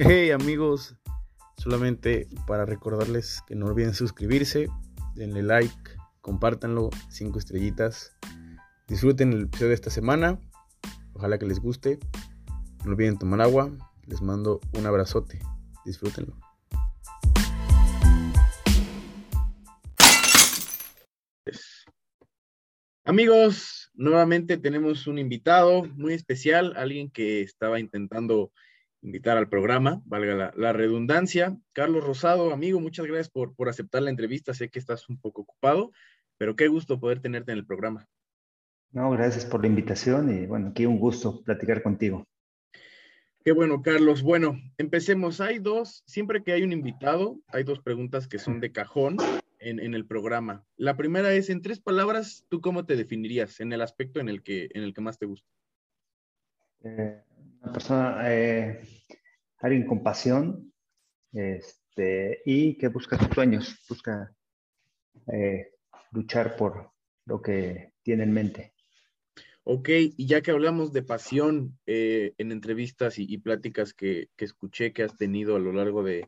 Hey amigos, solamente para recordarles que no olviden suscribirse, denle like, compártanlo, cinco estrellitas. Disfruten el episodio de esta semana, ojalá que les guste. No olviden tomar agua, les mando un abrazote, disfrútenlo. Amigos, nuevamente tenemos un invitado muy especial, alguien que estaba intentando invitar al programa, valga la, redundancia. Carlos Rosado, amigo, muchas gracias por, por aceptar la entrevista. Sé que estás un poco ocupado, pero qué gusto poder tenerte en el programa. No, gracias por la invitación y bueno, aquí un gusto platicar contigo. Qué bueno, Carlos. Bueno, empecemos. Hay dos, siempre que hay un invitado, hay dos preguntas que son de cajón en, el programa. La primera es, en tres palabras, ¿tú cómo te definirías en el aspecto en el que, en el que más te gusta? Eh, persona, eh, alguien con pasión este, y que busca sus sueños, busca eh, luchar por lo que tiene en mente. Ok, y ya que hablamos de pasión en entrevistas y, pláticas que, que, escuché que has tenido a lo largo de,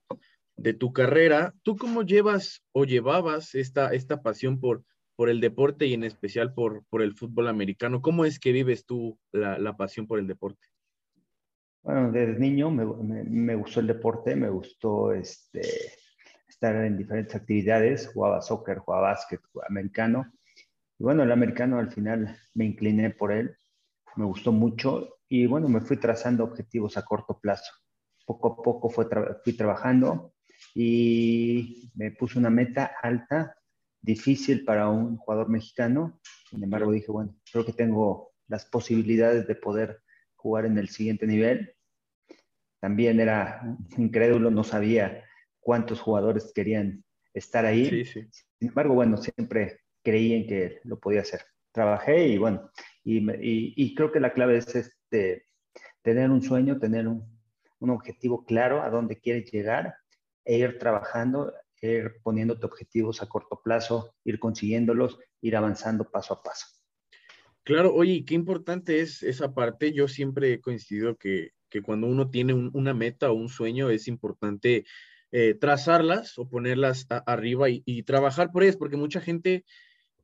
de tu carrera, ¿tú cómo llevas o llevabas esta, esta pasión por, por el deporte y en especial por, por el fútbol americano? ¿Cómo es que vives tú la, pasión por el deporte? Bueno, desde niño me, gustó el deporte, me gustó este, estar en diferentes actividades, jugaba soccer, jugaba básquet, jugaba americano. Y bueno, el americano al final me incliné por él, me gustó mucho y bueno, me fui trazando objetivos a corto plazo. Poco a poco fui trabajando, y me puse una meta alta, difícil para un jugador mexicano. Sin embargo, dije, bueno, creo que tengo las posibilidades de poder jugar en el siguiente nivel. También era incrédulo, no sabía cuántos jugadores querían estar ahí. Sin embargo, bueno, siempre creí en que lo podía hacer. Trabajé y bueno, y, creo que la clave es este, tener un sueño, tener un, un objetivo claro a dónde quieres llegar e ir trabajando, ir poniéndote objetivos a corto plazo, ir consiguiéndolos, ir avanzando paso a paso. Claro, oye, qué importante es esa parte. Yo siempre he coincidido que, que cuando uno tiene una meta o un sueño es importante eh, trazarlas o ponerlas arriba y, trabajar por ellas, porque mucha gente,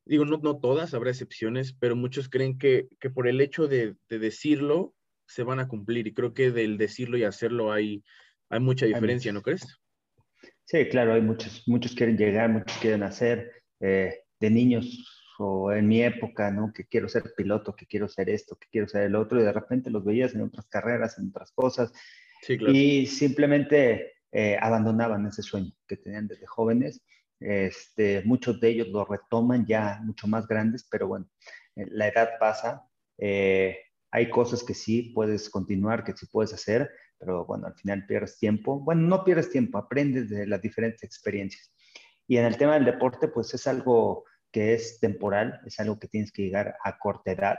digo, no, no todas, habrá excepciones, pero muchos creen que, que por el hecho de, de, decirlo se van a cumplir y creo que del decirlo y hacerlo hay, hay mucha diferencia, ¿no crees? Sí, claro, hay muchos, muchos quieren llegar, muchos quieren hacer, eh, de niños o en mi época, ¿no? Que quiero ser piloto, que quiero ser esto, que quiero ser el otro, y de repente los veías en otras carreras, en otras cosas, sí, claro. y simplemente eh, abandonaban ese sueño que tenían desde jóvenes. Este, muchos de ellos lo retoman ya mucho más grandes, pero bueno, eh, la edad pasa, hay cosas que sí puedes continuar, que sí puedes hacer, pero bueno, al final pierdes tiempo. Bueno, no pierdes tiempo, aprendes de las diferentes experiencias. Y en el tema del deporte, pues es algo que es temporal, es algo que tienes que llegar a corta edad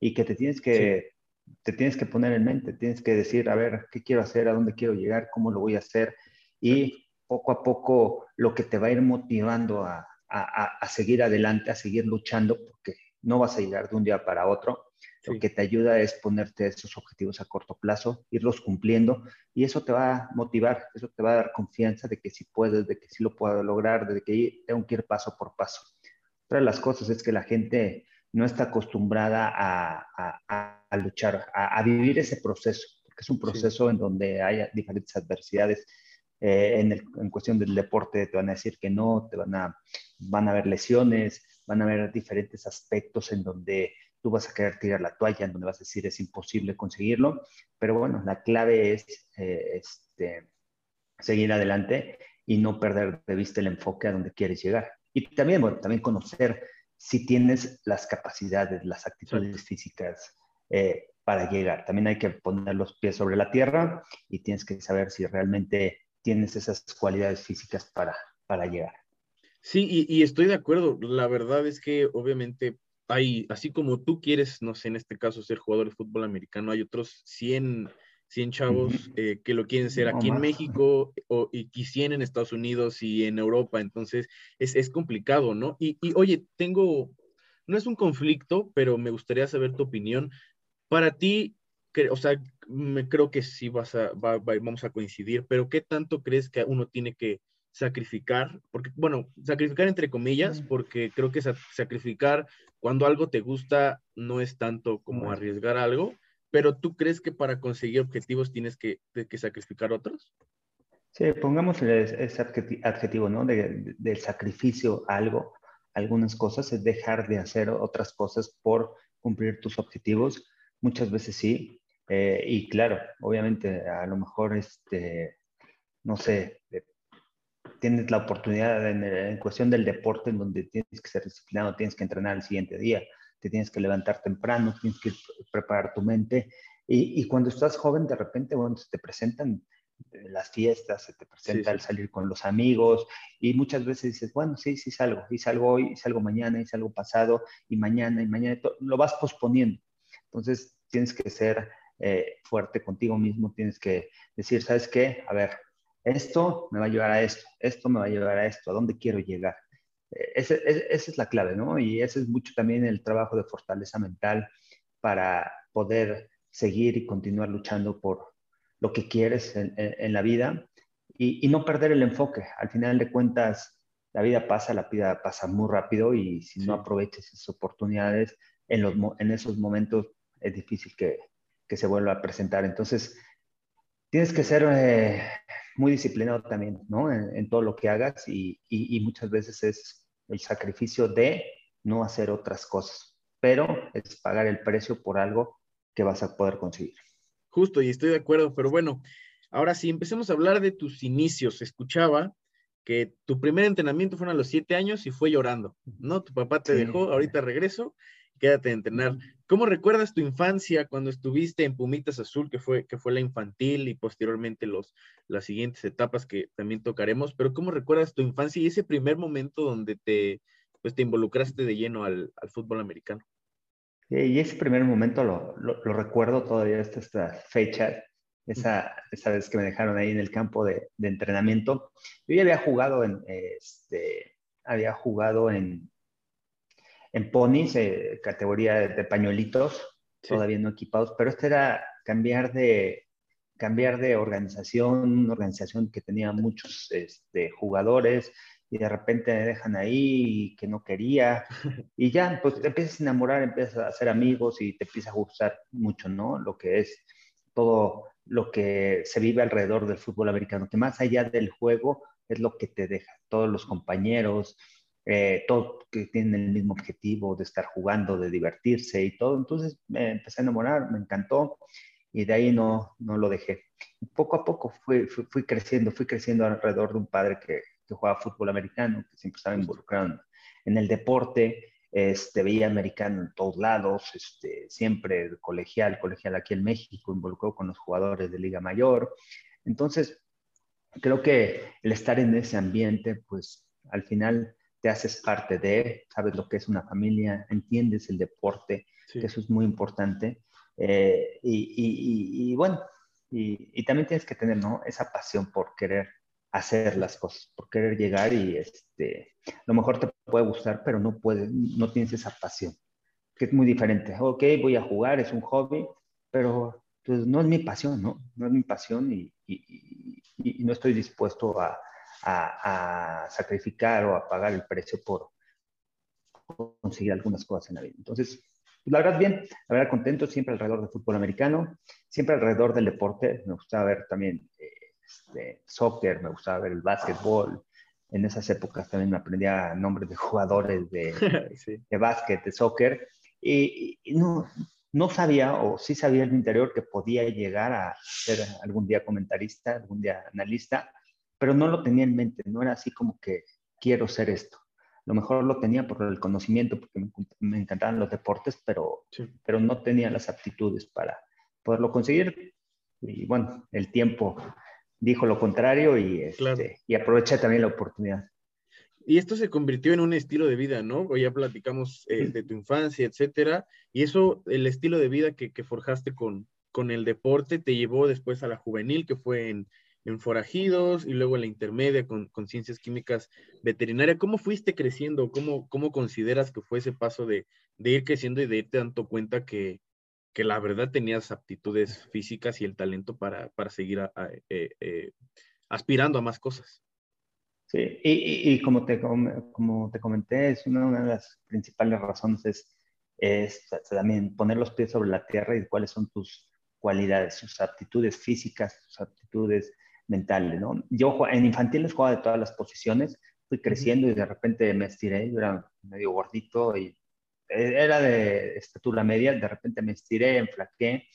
y que te tienes que, te tienes que poner en mente, tienes que decir, a ver, ¿qué quiero hacer? ¿A dónde quiero llegar? ¿Cómo lo voy a hacer? Y poco a poco lo que te va a ir motivando a, a, a seguir adelante, a seguir luchando, porque no vas a llegar de un día para otro, lo que te ayuda es ponerte esos objetivos a corto plazo, irlos cumpliendo y eso te va a motivar, eso te va a dar confianza de que sí puedes, de que sí lo puedo lograr, de que tengo que ir paso por paso. Otra de las cosas es que la gente no está acostumbrada a, luchar, a, vivir ese proceso, porque es un proceso en donde hay diferentes adversidades. Eh, en, en, cuestión del deporte te van a decir que no, te van a, van a haber lesiones, van a haber diferentes aspectos en donde tú vas a querer tirar la toalla, en donde vas a decir es imposible conseguirlo, pero bueno, la clave es eh, este, seguir adelante y no perder de vista el enfoque a donde quieres llegar. Y también, bueno, también conocer si tienes las capacidades, las actitudes físicas eh, para llegar. También hay que poner los pies sobre la tierra y tienes que saber si realmente tienes esas cualidades físicas para, para llegar. Sí, y, y, estoy de acuerdo. La verdad es que obviamente hay, así como tú quieres, no sé, en este caso ser jugador de fútbol americano, hay otros 100, 100 chavos eh, que lo quieren ser aquí en México o, y, 100 en Estados Unidos y en Europa, entonces es, es complicado, ¿no? Y, y, oye, tengo, no es un conflicto, pero me gustaría saber tu opinión. Para ti, o sea, me creo que sí vas a, vamos a coincidir, pero ¿qué tanto crees que uno tiene que sacrificar? Porque, bueno, sacrificar entre comillas, porque creo que sacrificar cuando algo te gusta no es tanto como arriesgar algo, pero ¿tú crees que para conseguir objetivos tienes que, sacrificar otros? Sí, pongamos ese adjetivo, ¿no? De, del sacrificio a algo, algunas cosas, es dejar de hacer otras cosas por cumplir tus objetivos. Muchas veces sí. Eh, y claro, obviamente, a lo mejor, este, no sé, tienes la oportunidad en, en, cuestión del deporte en donde tienes que ser disciplinado, tienes que entrenar el siguiente día, te tienes que levantar temprano, tienes que preparar tu mente. Y, y cuando estás joven, de repente, bueno, se te presentan las fiestas, se te presenta el salir con los amigos y muchas veces dices, bueno, sí, sí salgo, y salgo hoy, y salgo mañana, y salgo pasado, y mañana, y mañana, lo vas posponiendo. Entonces tienes que ser eh, fuerte contigo mismo, tienes que decir, ¿sabes qué? A ver, esto me va a llevar a esto, esto me va a llevar a esto, ¿a dónde quiero llegar? Eh, esa es la clave, ¿no? Y ese es mucho también el trabajo de fortaleza mental para poder seguir y continuar luchando por, lo que quieres en, la vida y, no perder el enfoque. Al final de cuentas, la vida pasa, la vida pasa muy rápido y si no aprovechas esas oportunidades en, los, en esos momentos es difícil que, que se vuelva a presentar. Entonces, tienes que ser eh, muy disciplinado también, ¿no? En, todo lo que hagas y, y, y, muchas veces es el sacrificio de no hacer otras cosas, pero es pagar el precio por algo que vas a poder conseguir. Justo, y estoy de acuerdo, pero bueno, ahora sí, empecemos a hablar de tus inicios. Escuchaba que tu primer entrenamiento fue a los siete años y fue llorando, ¿no? Tu papá te dejó, ahorita regreso, quédate a entrenar. ¿Cómo recuerdas tu infancia cuando estuviste en Pumitas Azul, que fue, que fue la infantil y posteriormente los, las siguientes etapas que también tocaremos? Pero ¿cómo recuerdas tu infancia y ese primer momento donde te, pues, te involucraste de lleno al, al fútbol americano? Y ese primer momento lo, lo, recuerdo todavía hasta esta fecha, esa, esa, vez que me dejaron ahí en el campo de, de entrenamiento. Yo ya había jugado en, este, había jugado en, en ponis, eh, categoría de, pañuelitos, todavía no equipados, pero este era cambiar de, cambiar de organización, una organización que tenía muchos este, jugadores, y de repente me dejan ahí que no quería y ya, pues te empiezas a enamorar, empiezas a hacer amigos y te empieza a gustar mucho, ¿no? Lo que es todo lo que se vive alrededor del fútbol americano, que más allá del juego es lo que te deja, todos los compañeros, eh, todos que tienen el mismo objetivo de estar jugando, de divertirse y todo. Entonces me empecé a enamorar, me encantó y de ahí no, no lo dejé. Poco a poco fui, fui creciendo, fui creciendo alrededor de un padre que, que jugaba fútbol americano, que siempre estaba involucrado en el deporte, este, veía americano en todos lados, este, siempre colegial, colegial aquí en México, involucrado con los jugadores de Liga Mayor. Entonces, creo que el estar en ese ambiente, pues al final te haces parte de, sabes lo que es una familia, entiendes el deporte, que eso es muy importante. Eh, y, y, bueno, y, también tienes que tener ¿no? esa pasión por querer hacer las cosas, por querer llegar y este, a lo mejor te puede gustar, pero no puedes, no tienes esa pasión, que es muy diferente. Ok, voy a jugar, es un hobby, pero pues no es mi pasión, ¿no? No es mi pasión y, y, y, no estoy dispuesto a, a, a, sacrificar o a pagar el precio por, conseguir algunas cosas en la vida. Entonces, pues, la verdad bien, la verdad contento siempre alrededor del fútbol americano, siempre alrededor del deporte, me gusta ver también eh, este, soccer, me gustaba ver el básquetbol. En esas épocas también me aprendía nombres de jugadores de, de básquet, de soccer. Y, no, no sabía, o sí sabía en mi interior que podía llegar a ser algún día comentarista, algún día analista, pero no lo tenía en mente, no era así como que quiero ser esto. Lo mejor lo tenía por el conocimiento, porque me, encantaban los deportes, pero, pero no tenía las aptitudes para poderlo conseguir. Y bueno, el tiempo dijo lo contrario y, este, y aproveché también la oportunidad. Y esto se convirtió en un estilo de vida, ¿no? Hoy ya platicamos eh, de tu infancia, etcétera. Y eso, el estilo de vida que, que, forjaste con, con el deporte, te llevó después a la juvenil, que fue en, en Forajidos, y luego en la intermedia con, con, Ciencias Químicas Veterinaria. ¿Cómo fuiste creciendo? ¿Cómo, cómo consideras que fue ese paso de, de ir creciendo y de irte dando cuenta que, que la verdad tenías aptitudes físicas y el talento para, seguir eh, eh, aspirando a más cosas. Sí, y, como, te, como te comenté, es una, de las principales razones es, es, también poner los pies sobre la tierra y cuáles son tus cualidades, tus aptitudes físicas, tus aptitudes mentales, ¿no? Yo en infantiles jugaba de todas las posiciones, fui creciendo y de repente me estiré, yo era medio gordito y eh, era de estatura media, de repente me estiré, enflaqué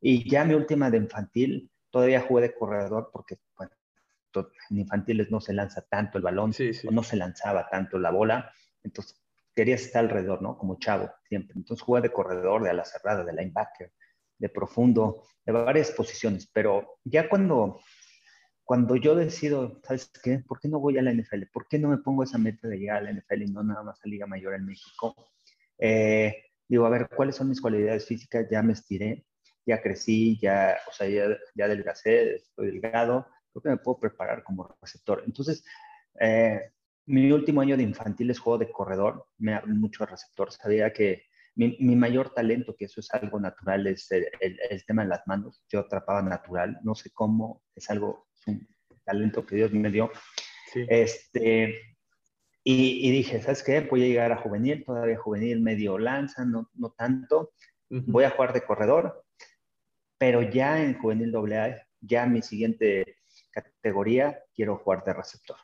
y ya mi última de infantil todavía jugué de corredor porque bueno, en infantiles no se lanza tanto el balón, o no se lanzaba tanto la bola, entonces querías estar alrededor, ¿no? Como chavo, siempre. Entonces jugué de corredor, de ala cerrada, de linebacker, de profundo, de varias posiciones, pero ya cuando, cuando yo decido, ¿sabes qué? ¿Por qué no voy a la NFL? ¿Por qué no me pongo esa meta de llegar a la NFL y no nada más a Liga Mayor en México? Eh, digo, a ver, ¿cuáles son mis cualidades físicas? Ya me estiré, ya crecí, ya, o sea, ya, ya adelgacé, estoy delgado, creo que me puedo preparar como receptor. Entonces, eh, mi último año de infantiles juego de corredor, me hablé mucho de receptor, sabía que mi, mi, mayor talento, que eso es algo natural, es el, el, tema de las manos. Yo atrapaba natural, no sé cómo, es algo, talento que Dios me dio. Este, y, y, dije, ¿sabes qué? Voy a llegar a juvenil, todavía juvenil medio lanza, no, no tanto. Voy a jugar de corredor, pero ya en juvenil AA, ya mi siguiente categoría, quiero jugar de receptor.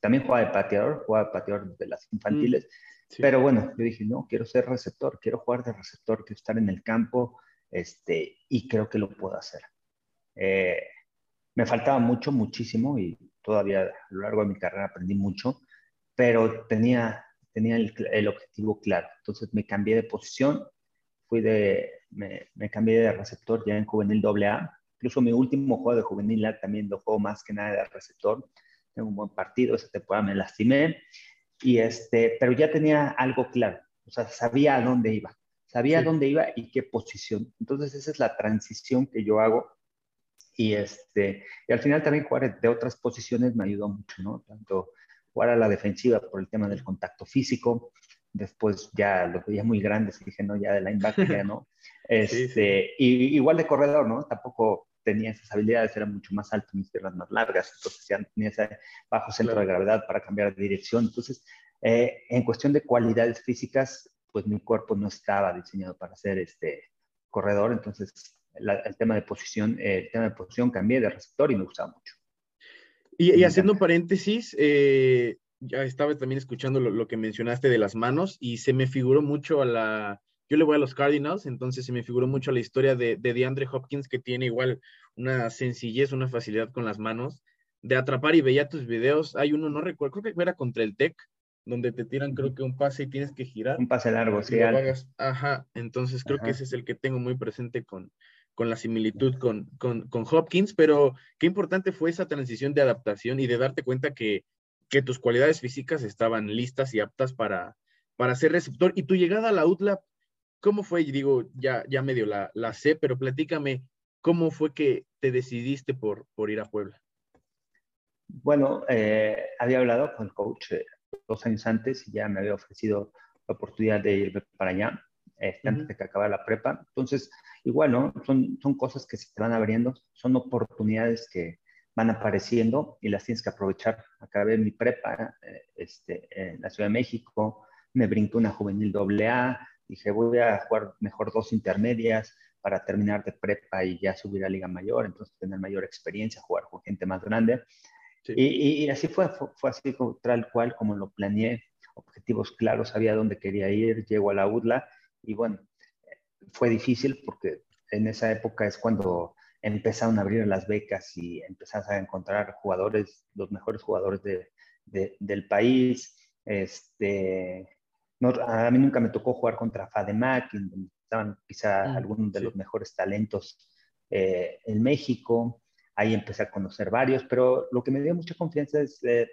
También juega de pateador, juega de pateador de las infantiles, mm, pero bueno, yo dije, no, quiero ser receptor, quiero jugar de receptor, quiero estar en el campo, este, y creo que lo puedo hacer. Eh, me faltaba mucho, muchísimo, y todavía a lo largo de mi carrera aprendí mucho, pero tenía, tenía el, el objetivo claro. Entonces me cambié de posición, fui de, me, me cambié de receptor ya en juvenil AA, Incluso mi último juego de juvenil también lo juego más que nada de receptor. Tengo un buen partido, esa temporada me lastimé, y este, pero ya tenía algo claro, o sea, sabía a dónde iba, sabía a dónde iba y qué posición. Entonces esa es la transición que yo hago y, este, y al final también jugar de otras posiciones me ayudó mucho, ¿no? Tanto jugar a la defensiva por el tema del contacto físico, después ya lo veía muy grandes dije, no, ya de linebacker ya no. Este, Y, igual de corredor, ¿no? Tampoco tenía esas habilidades, era mucho más alto, mis piernas más largas, entonces ya tenía ese bajo centro de gravedad para cambiar de dirección. Entonces, eh, en cuestión de cualidades físicas, pues mi cuerpo no estaba diseñado para ser este corredor, entonces el tema de posición, eh, el tema de posición cambié de receptor y me gustaba mucho. Y, haciendo un paréntesis, eh, ya estaba también escuchando lo, que mencionaste de las manos y se me figuró mucho a la, yo le voy a los Cardinals, entonces se me figuró mucho la historia de, de DeAndre Hopkins, que tiene igual una sencillez, una facilidad con las manos de atrapar y veía tus videos. Hay uno, no recuerdo, creo que era contra el Tech, donde te tiran, creo que un pase y tienes que girar. Un pase largo, sí. Ajá, entonces creo que ese es el que tengo muy presente con, con la similitud con, con, con, Hopkins, pero qué importante fue esa transición de adaptación y de darte cuenta que, que tus cualidades físicas estaban listas y aptas para, para ser receptor. Y tu llegada a la UTLA ¿Cómo fue? Digo, ya, ya medio la, la sé, pero platícame, ¿cómo fue que te decidiste por, por ir a Puebla? Bueno, eh, había hablado con el coach eh, dos años antes y ya me había ofrecido la oportunidad de ir para allá, este, antes de que acabara la prepa. Entonces, igual, ¿no? Son, son cosas que se te van abriendo, son oportunidades que van apareciendo y las tienes que aprovechar. Acabé mi prepa eh, este, en la Ciudad de México, me brinqué una juvenil doble A, dije, voy a jugar mejor dos intermedias para terminar de prepa y ya subir a Liga Mayor, entonces tener mayor experiencia, jugar con gente más grande. Y, así fue, fue, así tal cual como lo planeé, objetivos claros, sabía dónde quería ir, llego a la UDLA y bueno, fue difícil porque en esa época es cuando empezaron a abrir las becas y empezaste a encontrar jugadores, los mejores jugadores de, del país, este, a mí nunca me tocó jugar contra Fademac, donde estaban quizá mm, algunos de los mejores talentos eh, en México. Ahí empecé a conocer varios, pero lo que me dio mucha confianza es, eh,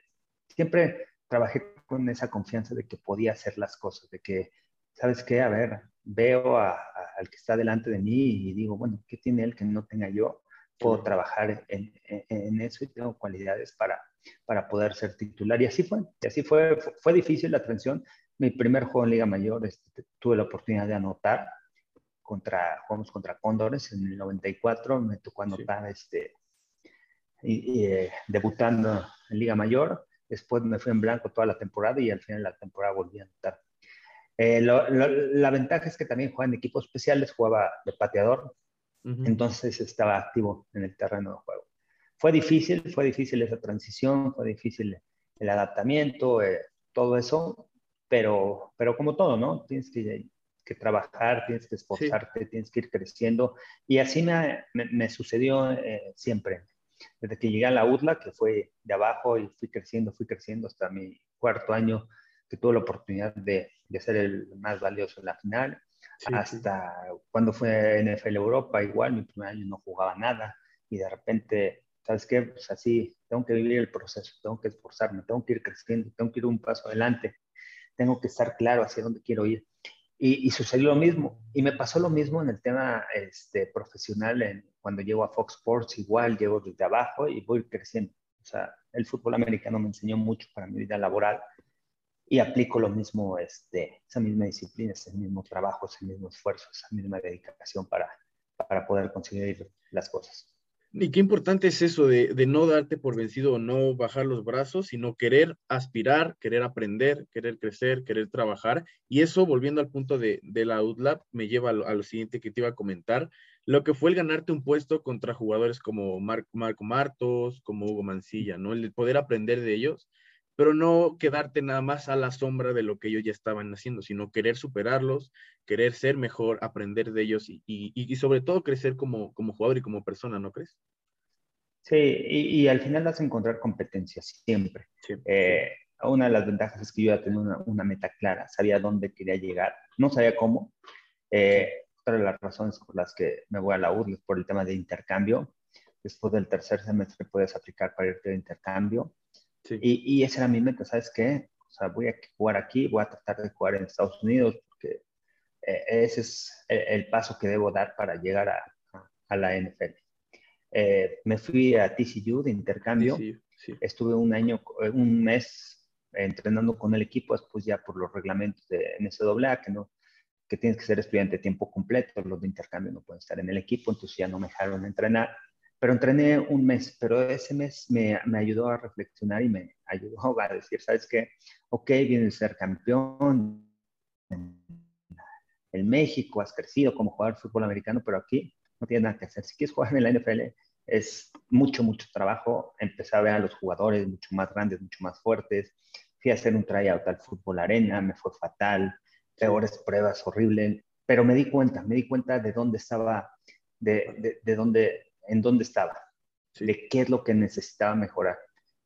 siempre trabajé con esa confianza de que podía hacer las cosas, de que, ¿sabes qué? A ver, veo al que está delante de mí y digo, bueno, ¿qué tiene él que no tenga yo? Puedo trabajar en, en, eso y tengo cualidades para, para poder ser titular. Y así fue, y así fue, fue, fue difícil la transición, mi primer juego en Liga Mayor este, tuve la oportunidad de anotar contra, jugamos contra Cóndores en el 94, me tocó anotar este, y, eh, debutando en Liga Mayor, después me fui en blanco toda la temporada y al final de la temporada volví a anotar. Eh, la ventaja es que también jugaba en equipos especiales, jugaba de pateador, entonces estaba activo en el terreno de juego. Fue difícil, fue difícil esa transición, fue difícil el adaptamiento, eh, todo eso, pero, pero como todo, ¿no? Tienes que, que trabajar, tienes que esforzarte, tienes que ir creciendo. Y así me, me, sucedió eh, siempre. Desde que llegué a la UDLA, que fue de abajo y fui creciendo, fui creciendo hasta mi cuarto año, que tuve la oportunidad de, de ser el más valioso en la final, hasta cuando fue NFL Europa, igual, mi primer año no jugaba nada y de repente ¿sabes qué? Pues así, tengo que vivir el proceso, tengo que esforzarme, tengo que ir creciendo, tengo que ir un paso adelante, tengo que estar claro hacia dónde quiero ir. Y, sucedió lo mismo. Y me pasó lo mismo en el tema este, profesional, en, cuando llego a Fox Sports, igual llego desde abajo y voy creciendo. O sea, el fútbol americano me enseñó mucho para mi vida laboral y aplico lo mismo, este, esa misma disciplina, ese mismo trabajo, ese mismo esfuerzo, esa misma dedicación para, para poder conseguir las cosas. Y qué importante es eso de, no darte por vencido o no bajar los brazos, sino querer aspirar, querer aprender, querer crecer, querer trabajar. Y eso, volviendo al punto de, la UDLAP, me lleva a lo, siguiente que te iba a comentar, lo que fue el ganarte un puesto contra jugadores como Marco Martos, como Hugo Mancilla, ¿no? El poder aprender de ellos pero no quedarte nada más a la sombra de lo que ellos ya estaban haciendo, sino querer superarlos, querer ser mejor, aprender de ellos y, sobre todo crecer como, como jugador y como persona, ¿no crees? Sí, y, al final vas a encontrar competencias siempre. Eh, una de las ventajas es que yo ya tenía una, meta clara, sabía dónde quería llegar, no sabía cómo. Eh, otra de las razones por las que me voy a la URL es por el tema de intercambio. Después del tercer semestre puedes aplicar para irte de intercambio y, y esa era mi meta, ¿sabes qué? O sea, voy a jugar aquí, voy a tratar de jugar en Estados Unidos, porque eh, ese es el, paso que debo dar para llegar a, a, la NFL. Eh, me fui a TCU de intercambio, estuve un año, un mes entrenando con el equipo, después ya por los reglamentos de NCAA, que no que tienes que ser estudiante de tiempo completo, los de intercambio no pueden estar en el equipo, entonces ya no me dejaron entrenar pero entrené un mes, pero ese mes me, me, ayudó a reflexionar y me ayudó a decir, ¿sabes qué? Ok, vienes a ser campeón en, México, has crecido como jugador de fútbol americano, pero aquí no tienes nada que hacer. Si quieres jugar en la NFL, es mucho, mucho trabajo. Empecé a ver a los jugadores mucho más grandes, mucho más fuertes. Fui a hacer un tryout al fútbol arena, me fue fatal, peores pruebas, horrible, pero me di cuenta, me di cuenta de dónde estaba, de, de, de dónde en dónde estaba, de qué es lo que necesitaba mejorar.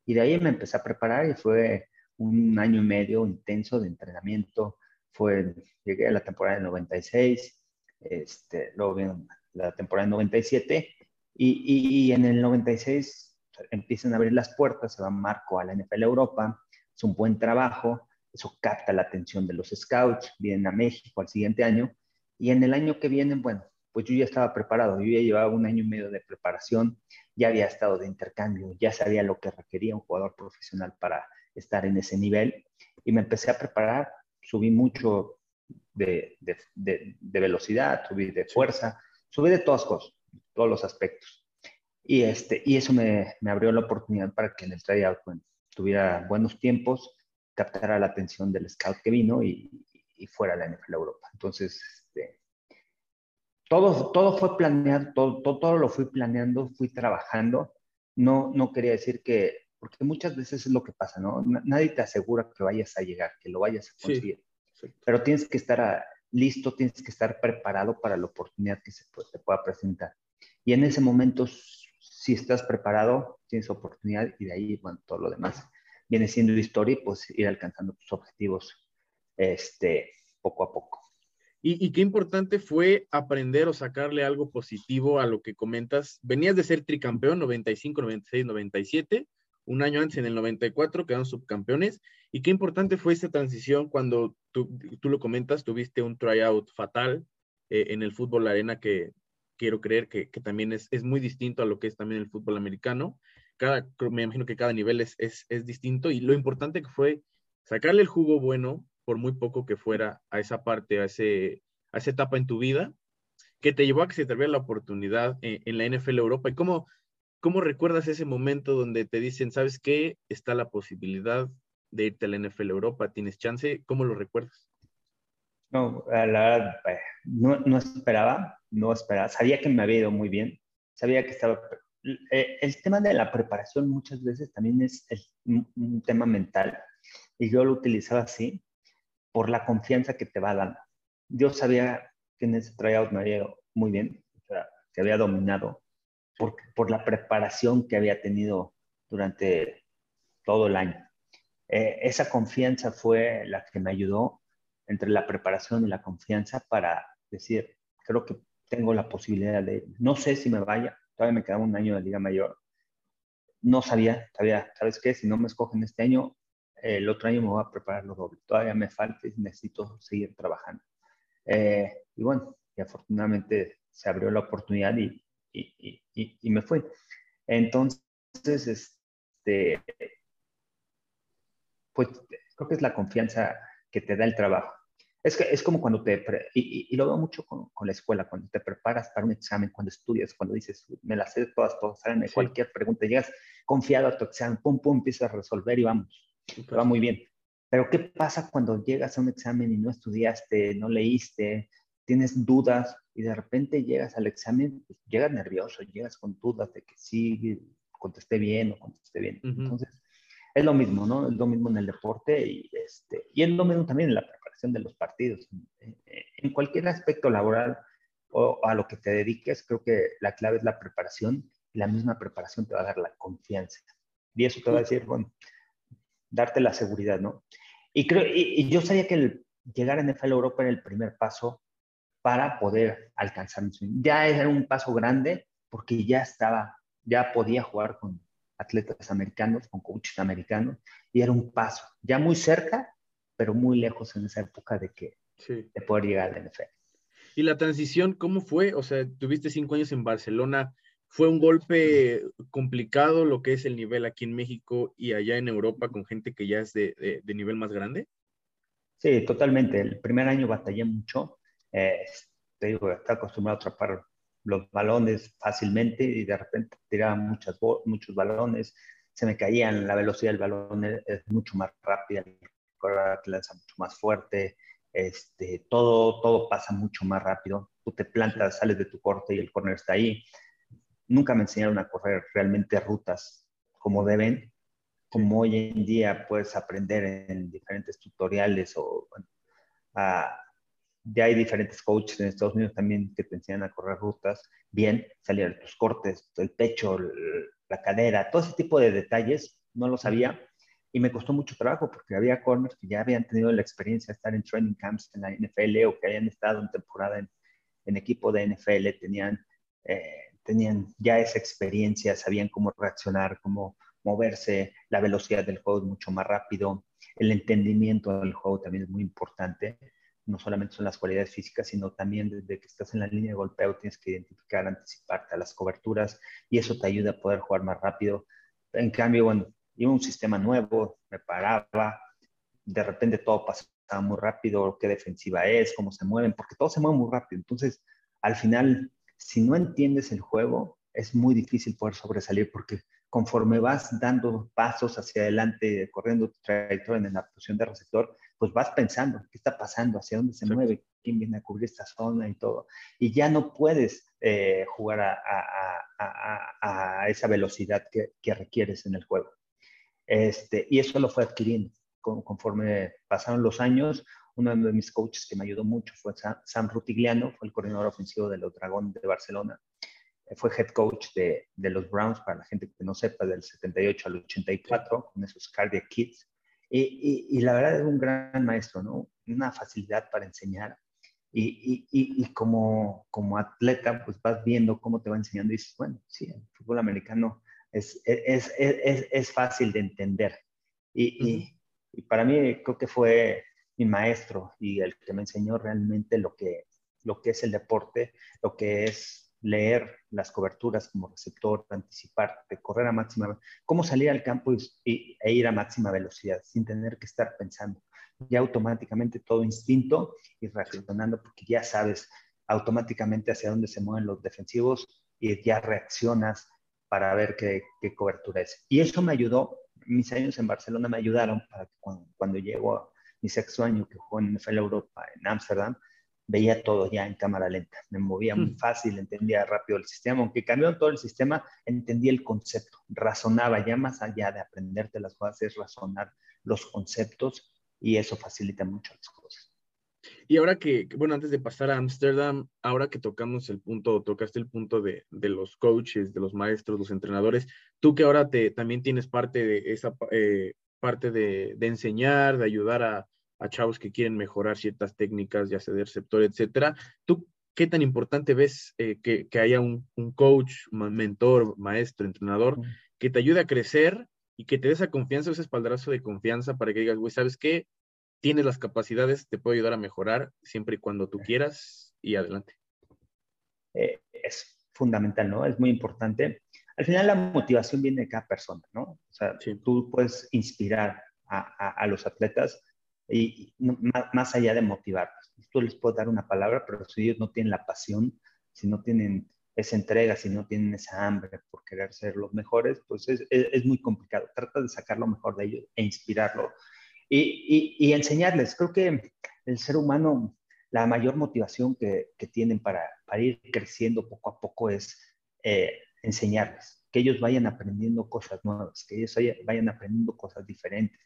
Y de ahí me empecé a preparar y fue un año y medio intenso de entrenamiento. Fue, llegué a la temporada del 96, este, luego vino la temporada del 97 y, y, en el 96 empiezan a abrir las puertas, se va Marco a la NFL Europa, es un buen trabajo, eso capta la atención de los scouts, vienen a México al siguiente año y en el año que viene, bueno, pues yo ya estaba preparado, yo ya llevaba un año y medio de preparación, ya había estado de intercambio, ya sabía lo que requería un jugador profesional para estar en ese nivel y me empecé a preparar, subí mucho de, velocidad, subí de fuerza, subí de todas cosas, todos los aspectos. Y, este, y eso me, abrió la oportunidad para que en el tryout tuviera buenos tiempos, captara la atención del scout que vino y, y fuera a la NFL Europa. Entonces, todo, todo fue planeado, todo, todo, lo fui planeando, fui trabajando. No, no quería decir que, porque muchas veces es lo que pasa, ¿no? Nadie te asegura que vayas a llegar, que lo vayas a conseguir. Pero tienes que estar listo, tienes que estar preparado para la oportunidad que se te pueda presentar. Y en ese momento, si estás preparado, tienes oportunidad y de ahí, bueno, todo lo demás viene siendo historia y pues ir alcanzando tus objetivos este, poco a poco. Y, qué importante fue aprender o sacarle algo positivo a lo que comentas. Venías de ser tricampeón 95, 96, 97, un año antes en el 94 quedaron subcampeones. Y qué importante fue esta transición cuando tú, lo comentas, tuviste un tryout fatal eh, en el fútbol arena que quiero creer que, también es, muy distinto a lo que es también el fútbol americano. Cada, me imagino que cada nivel es, es, es distinto y lo importante que fue sacarle el jugo bueno por muy poco que fuera a esa parte, a, ese, a esa etapa en tu vida, que te llevó a que se te abriera la oportunidad en, en la NFL Europa. ¿Y cómo, cómo recuerdas ese momento donde te dicen, sabes qué, está la posibilidad de irte a la NFL Europa, tienes chance? ¿Cómo lo recuerdas? No, la verdad, eh, no, no esperaba, no esperaba. Sabía que me había ido muy bien, sabía que estaba eh, el tema de la preparación muchas veces también es, un, tema mental y yo lo utilizaba así por la confianza que te va dando. Yo sabía que en ese tryout me había muy bien, que había dominado por, por la preparación que había tenido durante todo el año. Eh, esa confianza fue la que me ayudó entre la preparación y la confianza para decir, creo que tengo la posibilidad de, no sé si me vaya, todavía me quedaba un año de Liga Mayor. No sabía, sabía, ¿sabes qué? Si no me escogen este año, el otro año me voy a preparar lo doble. Todavía me falta y necesito seguir trabajando. Eh, y bueno, y afortunadamente se abrió la oportunidad y, y, y, y me fui. Entonces, este, pues creo que es la confianza que te da el trabajo. Es, que, es como cuando te, y, lo veo mucho con, con, la escuela, cuando te preparas para un examen, cuando estudias, cuando dices, me las sé todas, todas, saben cualquier pregunta, llegas confiado a tu examen, pum, pum, empiezas a resolver y vamos, va muy bien. Pero ¿qué pasa cuando llegas a un examen y no estudiaste, no leíste, tienes dudas y de repente llegas al examen, pues, llegas nervioso, llegas con dudas de que sí, contesté bien o contesté bien. Entonces, es lo mismo, ¿no? Es lo mismo en el deporte y, este, y es lo mismo también en la de los partidos. En cualquier aspecto laboral o a lo que te dediques, creo que la clave es la preparación y la misma preparación te va a dar la confianza. Y eso te va a decir, bueno, darte la seguridad, ¿no? Y, creo, y, yo sabía que el llegar a NFL Europa era el primer paso para poder alcanzar mi sueño. Ya era un paso grande porque ya estaba, ya podía jugar con atletas americanos, con coaches americanos, y era un paso ya muy cerca, pero muy lejos en esa época de que de poder llegar al NFL. ¿Y la transición cómo fue? O sea, tuviste cinco años en Barcelona. ¿Fue un golpe complicado lo que es el nivel aquí en México y allá en Europa con gente que ya es de, de, nivel más grande? Sí, totalmente. El primer año batallé mucho. Eh, te digo, estaba acostumbrado a atrapar los balones fácilmente y de repente tiraba muchas, muchos balones, se me caían, la velocidad del balón es mucho más rápida, te lanza mucho más fuerte, este, todo, todo pasa mucho más rápido. Tú te plantas, sales de tu corte y el corner está ahí. Nunca me enseñaron a correr realmente rutas como deben, como hoy en día puedes aprender en diferentes tutoriales o ya hay diferentes coaches en Estados Unidos también que te enseñan a correr rutas bien, salir tus cortes, el pecho, la cadera, todo ese tipo de detalles, no lo sabía y me costó mucho trabajo porque había corners que ya habían tenido la experiencia de estar en training camps en la NFL o que habían estado en temporada en, en equipo de NFL, tenían, eh, tenían ya esa experiencia, sabían cómo reaccionar, cómo moverse, la velocidad del juego es mucho más rápido, el entendimiento del juego también es muy importante. No solamente son las cualidades físicas, sino también desde que estás en la línea de golpeo tienes que identificar, anticiparte a las coberturas y eso te ayuda a poder jugar más rápido. En cambio, bueno, iba un sistema nuevo, me paraba, de repente todo pasaba muy rápido, qué defensiva es, cómo se mueven, porque todo se mueve muy rápido. Entonces, al final, si no entiendes el juego, es muy difícil poder sobresalir porque conforme vas dando pasos hacia adelante, corriendo tu trayectoria en la posición de receptor, pues vas pensando, ¿qué está pasando? ¿Hacia dónde se mueve? ¿Quién viene a cubrir esta zona y todo? Y ya no puedes eh, jugar a, a, a, esa velocidad que, que requieres en el juego. Este, y eso lo fue adquiriendo conforme pasaron los años. Uno de mis coaches que me ayudó mucho fue Sam Rutigliano, fue el coordinador ofensivo de los Dragones de Barcelona. Eh, fue head coach de, de, los Browns, para la gente que no sepa, del 78 al 84, con esos cardiac kids. Y, y, la verdad es un gran maestro, ¿no? Una facilidad para enseñar. Y, y, como, como atleta, pues vas viendo cómo te va enseñando y dices, bueno, sí, el fútbol americano es, es, es, es fácil de entender. Y, y, para mí creo que fue mi maestro y el que me enseñó realmente lo que, lo que es el deporte, lo que es leer las coberturas como receptor, anticiparte, correr a máxima, cómo salir al campo y, e ir a máxima velocidad sin tener que estar pensando. Ya automáticamente todo instinto y reaccionando porque ya sabes automáticamente hacia dónde se mueven los defensivos y ya reaccionas para ver qué, cobertura es. Y eso me ayudó, mis años en Barcelona me ayudaron para que cuando, cuando llego mi sexto año que fue en NFL Europa, en Ámsterdam, veía todo ya en cámara lenta, me movía muy hmm. fácil, entendía rápido el sistema, aunque cambió todo el sistema, entendía el concepto, razonaba ya más allá de aprenderte las cosas, es razonar los conceptos y eso facilita mucho las cosas. Y ahora que, bueno, antes de pasar a Ámsterdam, ahora que tocamos el punto, tocaste el punto de, de, los coaches, de los maestros, los entrenadores, tú que ahora te, también tienes parte de esa eh, parte de, de, enseñar, de ayudar a, a chavos que quieren mejorar ciertas técnicas, ya sea de receptor, etcétera. ¿Tú qué tan importante ves eh, que, que, haya un, un, coach, mentor, maestro, entrenador, que te ayude a crecer y que te dé esa confianza, ese espaldarazo de confianza para que digas, güey, ¿sabes qué? Tienes las capacidades, te puedo ayudar a mejorar siempre y cuando tú quieras y adelante. Eh, es fundamental, ¿no? Es muy importante. Al final la motivación viene de cada persona, ¿no? O sea, tú puedes inspirar a, a, a los atletas, y más, allá de motivarlos. Tú les puedes dar una palabra, pero si ellos no tienen la pasión, si no tienen esa entrega, si no tienen esa hambre por querer ser los mejores, pues es, es, muy complicado. Trata de sacar lo mejor de ellos e inspirarlo y, y, enseñarles. Creo que el ser humano, la mayor motivación que, que tienen para, para, ir creciendo poco a poco es eh, enseñarles, que ellos vayan aprendiendo cosas nuevas, que ellos vayan aprendiendo cosas diferentes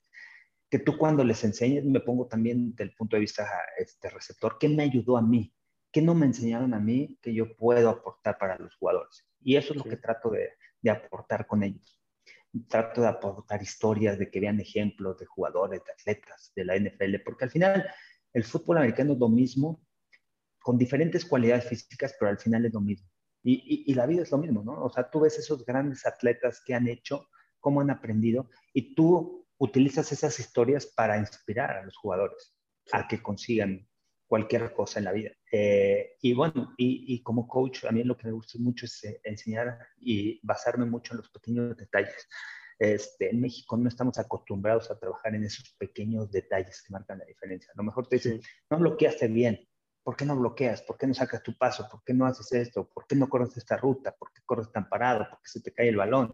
que tú cuando les enseñes, me pongo también del punto de vista este receptor, ¿qué me ayudó a mí? ¿Qué no me enseñaron a mí que yo puedo aportar para los jugadores? Y eso es lo que trato de, de, aportar con ellos. Trato de aportar historias, de que vean ejemplos de jugadores, de atletas de la NFL, porque al final el fútbol americano es lo mismo, con diferentes cualidades físicas, pero al final es lo mismo. Y, y, y la vida es lo mismo, ¿no? O sea, tú ves esos grandes atletas que han hecho, cómo han aprendido, y tú utilizas esas historias para inspirar a los jugadores a que consigan cualquier cosa en la vida. Eh, y bueno, y, como coach, a mí lo que me gusta mucho es eh, enseñar y basarme mucho en los pequeños detalles. Este, en México no estamos acostumbrados a trabajar en esos pequeños detalles que marcan la diferencia. A lo mejor te dicen, no bloqueaste bien. ¿Por qué no bloqueas? ¿Por qué no sacas tu paso? ¿Por qué no haces esto? ¿Por qué no corres esta ruta? ¿Por qué corres tan parado? ¿Por qué se te cae el balón?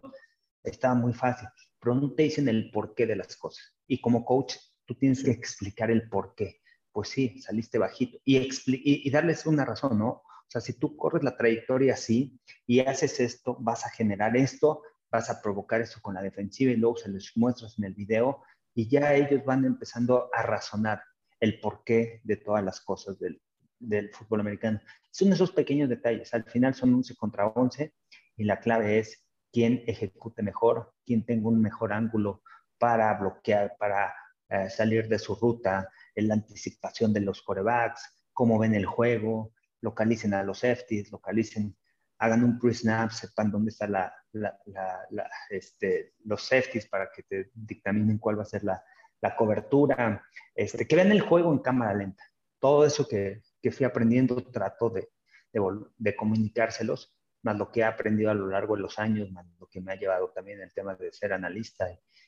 Estaba muy fácil pero no te dicen el porqué de las cosas. Y como coach, tú tienes que explicar el porqué. Pues sí, saliste bajito. Y, y, darles una razón, ¿no? O sea, si tú corres la trayectoria así y haces esto, vas a generar esto, vas a provocar eso con la defensiva y luego se les muestras en el video y ya ellos van empezando a razonar el porqué de todas las cosas del, del fútbol americano. Son esos pequeños detalles. Al final son 11 contra 11 y la clave es quién ejecute mejor, quién tenga un mejor ángulo para bloquear, para eh, salir de su ruta, en la anticipación de los corebacks, cómo ven el juego, localicen a los safeties, localicen, hagan un pre-snap, sepan dónde están este, los safeties para que te dictaminen cuál va a ser la, cobertura, este, que vean el juego en cámara lenta. Todo eso que, que fui aprendiendo trato de comunicárselos más lo que he aprendido a lo largo de los años, más lo que me ha llevado también el tema de ser analista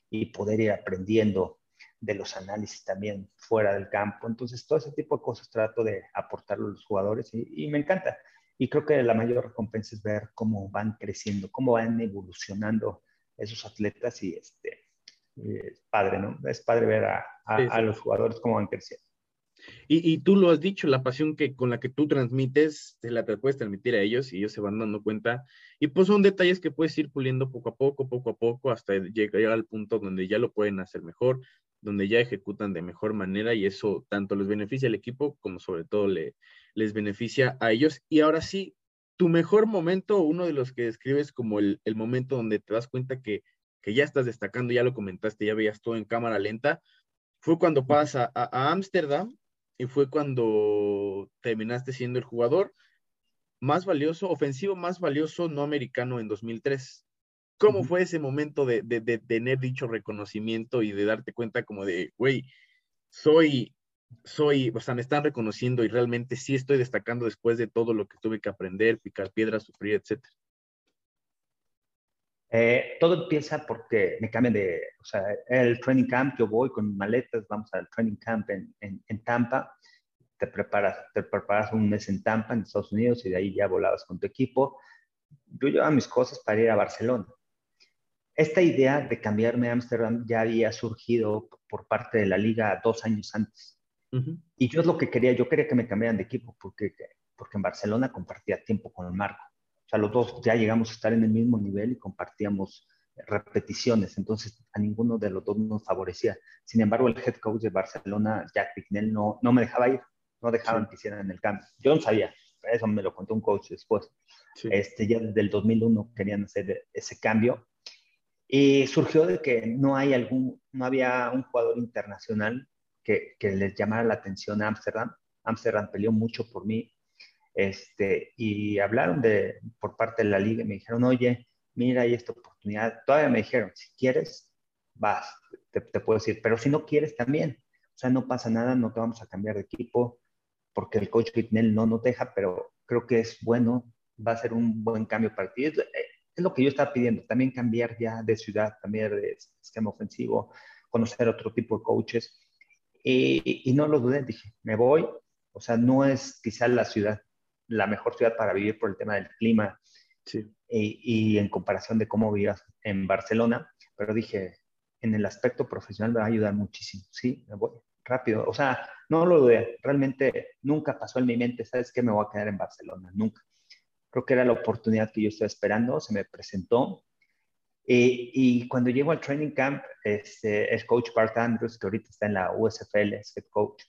y, poder ir aprendiendo de los análisis también fuera del campo. Entonces, todo ese tipo de cosas trato de aportarlo a los jugadores y, me encanta. Y creo que la mayor recompensa es ver cómo van creciendo, cómo van evolucionando esos atletas y este, es padre, ¿no? Es padre ver a, a los jugadores cómo van creciendo. Y, tú lo has dicho, la pasión que con la que tú transmites, te la puedes transmitir a ellos y ellos se van dando cuenta. Y pues son detalles que puedes ir puliendo poco a poco, poco a poco, hasta llegar al punto donde ya lo pueden hacer mejor, donde ya ejecutan de mejor manera y eso tanto les beneficia al equipo como sobre todo le, les beneficia a ellos. Y ahora sí, tu mejor momento, uno de los que describes como el, momento donde te das cuenta que, que ya estás destacando, ya lo comentaste, ya veías todo en cámara lenta, fue cuando pasas a Ámsterdam y fue cuando terminaste siendo el jugador más valioso, ofensivo más valioso no americano en 2003. ¿Cómo fue ese momento de, tener dicho reconocimiento y de darte cuenta como de, güey, soy, soy, o sea, me están reconociendo y realmente sí estoy destacando después de todo lo que tuve que aprender, picar piedras, sufrir, etcétera? Eh, todo empieza porque me cambian de, o sea, el training camp, yo voy con maletas, vamos al training camp en, en, Tampa te preparas, te preparas un mes en Tampa, en Estados Unidos, y de ahí ya volabas con tu equipo. Yo llevaba mis cosas para ir a Barcelona. Esta idea de cambiarme a Ámsterdam ya había surgido por parte de la liga dos años antes. Y yo es lo que quería, yo quería que me cambiaran de equipo, porque, porque en Barcelona compartía tiempo con el Marco. Sea, los dos ya llegamos a estar en el mismo nivel y compartíamos repeticiones, entonces a ninguno de los dos nos favorecía. Sin embargo, el head coach de Barcelona, Jack Pignell, no, no me dejaba ir, no dejaban que hicieran el cambio. Yo no sabía, eso me lo contó un coach después. Este, ya desde el 2001 querían hacer ese cambio. Y surgió de que no, hay algún, no había un jugador internacional que, que les llamara la atención a Amsterdam. Amsterdam peleó mucho por mí. Este, y hablaron de, por parte de la liga y me dijeron, oye, mira, hay esta oportunidad. Todavía me dijeron, si quieres, vas, te, puedo decir, pero si no quieres también. O sea, no pasa nada, no te vamos a cambiar de equipo porque el coach Whitnell no nos deja, pero creo que es bueno, va a ser un buen cambio para ti. Es, es lo que yo estaba pidiendo, también cambiar ya de ciudad, cambiar de esquema ofensivo, conocer otro tipo de coaches. Y, no lo dudé, dije, me voy. O sea, no es quizás la ciudad, la mejor ciudad para vivir por el tema del clima sí. y, en comparación de cómo vivías en Barcelona, pero dije, en el aspecto profesional me va a ayudar muchísimo, sí, me voy rápido. O sea, no lo dudé, realmente nunca pasó en mi mente, ¿sabes qué? Me voy a quedar en Barcelona, nunca. Creo que era la oportunidad que yo estaba esperando, se me presentó y, cuando llego al training camp, este, el coach Bart Andrews, que ahorita está en la USFL, es head coach,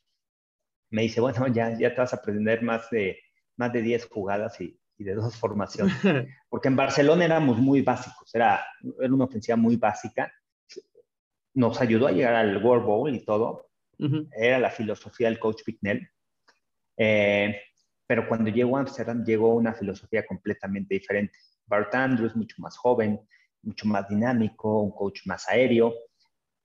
me dice, bueno, ya, ya te vas a aprender más de, más de 10 jugadas y, y de dos formaciones. Porque en Barcelona éramos muy básicos, era, era una ofensiva muy básica. Nos ayudó a llegar al World Bowl y todo. Era la filosofía del coach Picknell. Eh, pero cuando llegó a Amsterdam, llegó una filosofía completamente diferente. Bart Andrews, mucho más joven, mucho más dinámico, un coach más aéreo.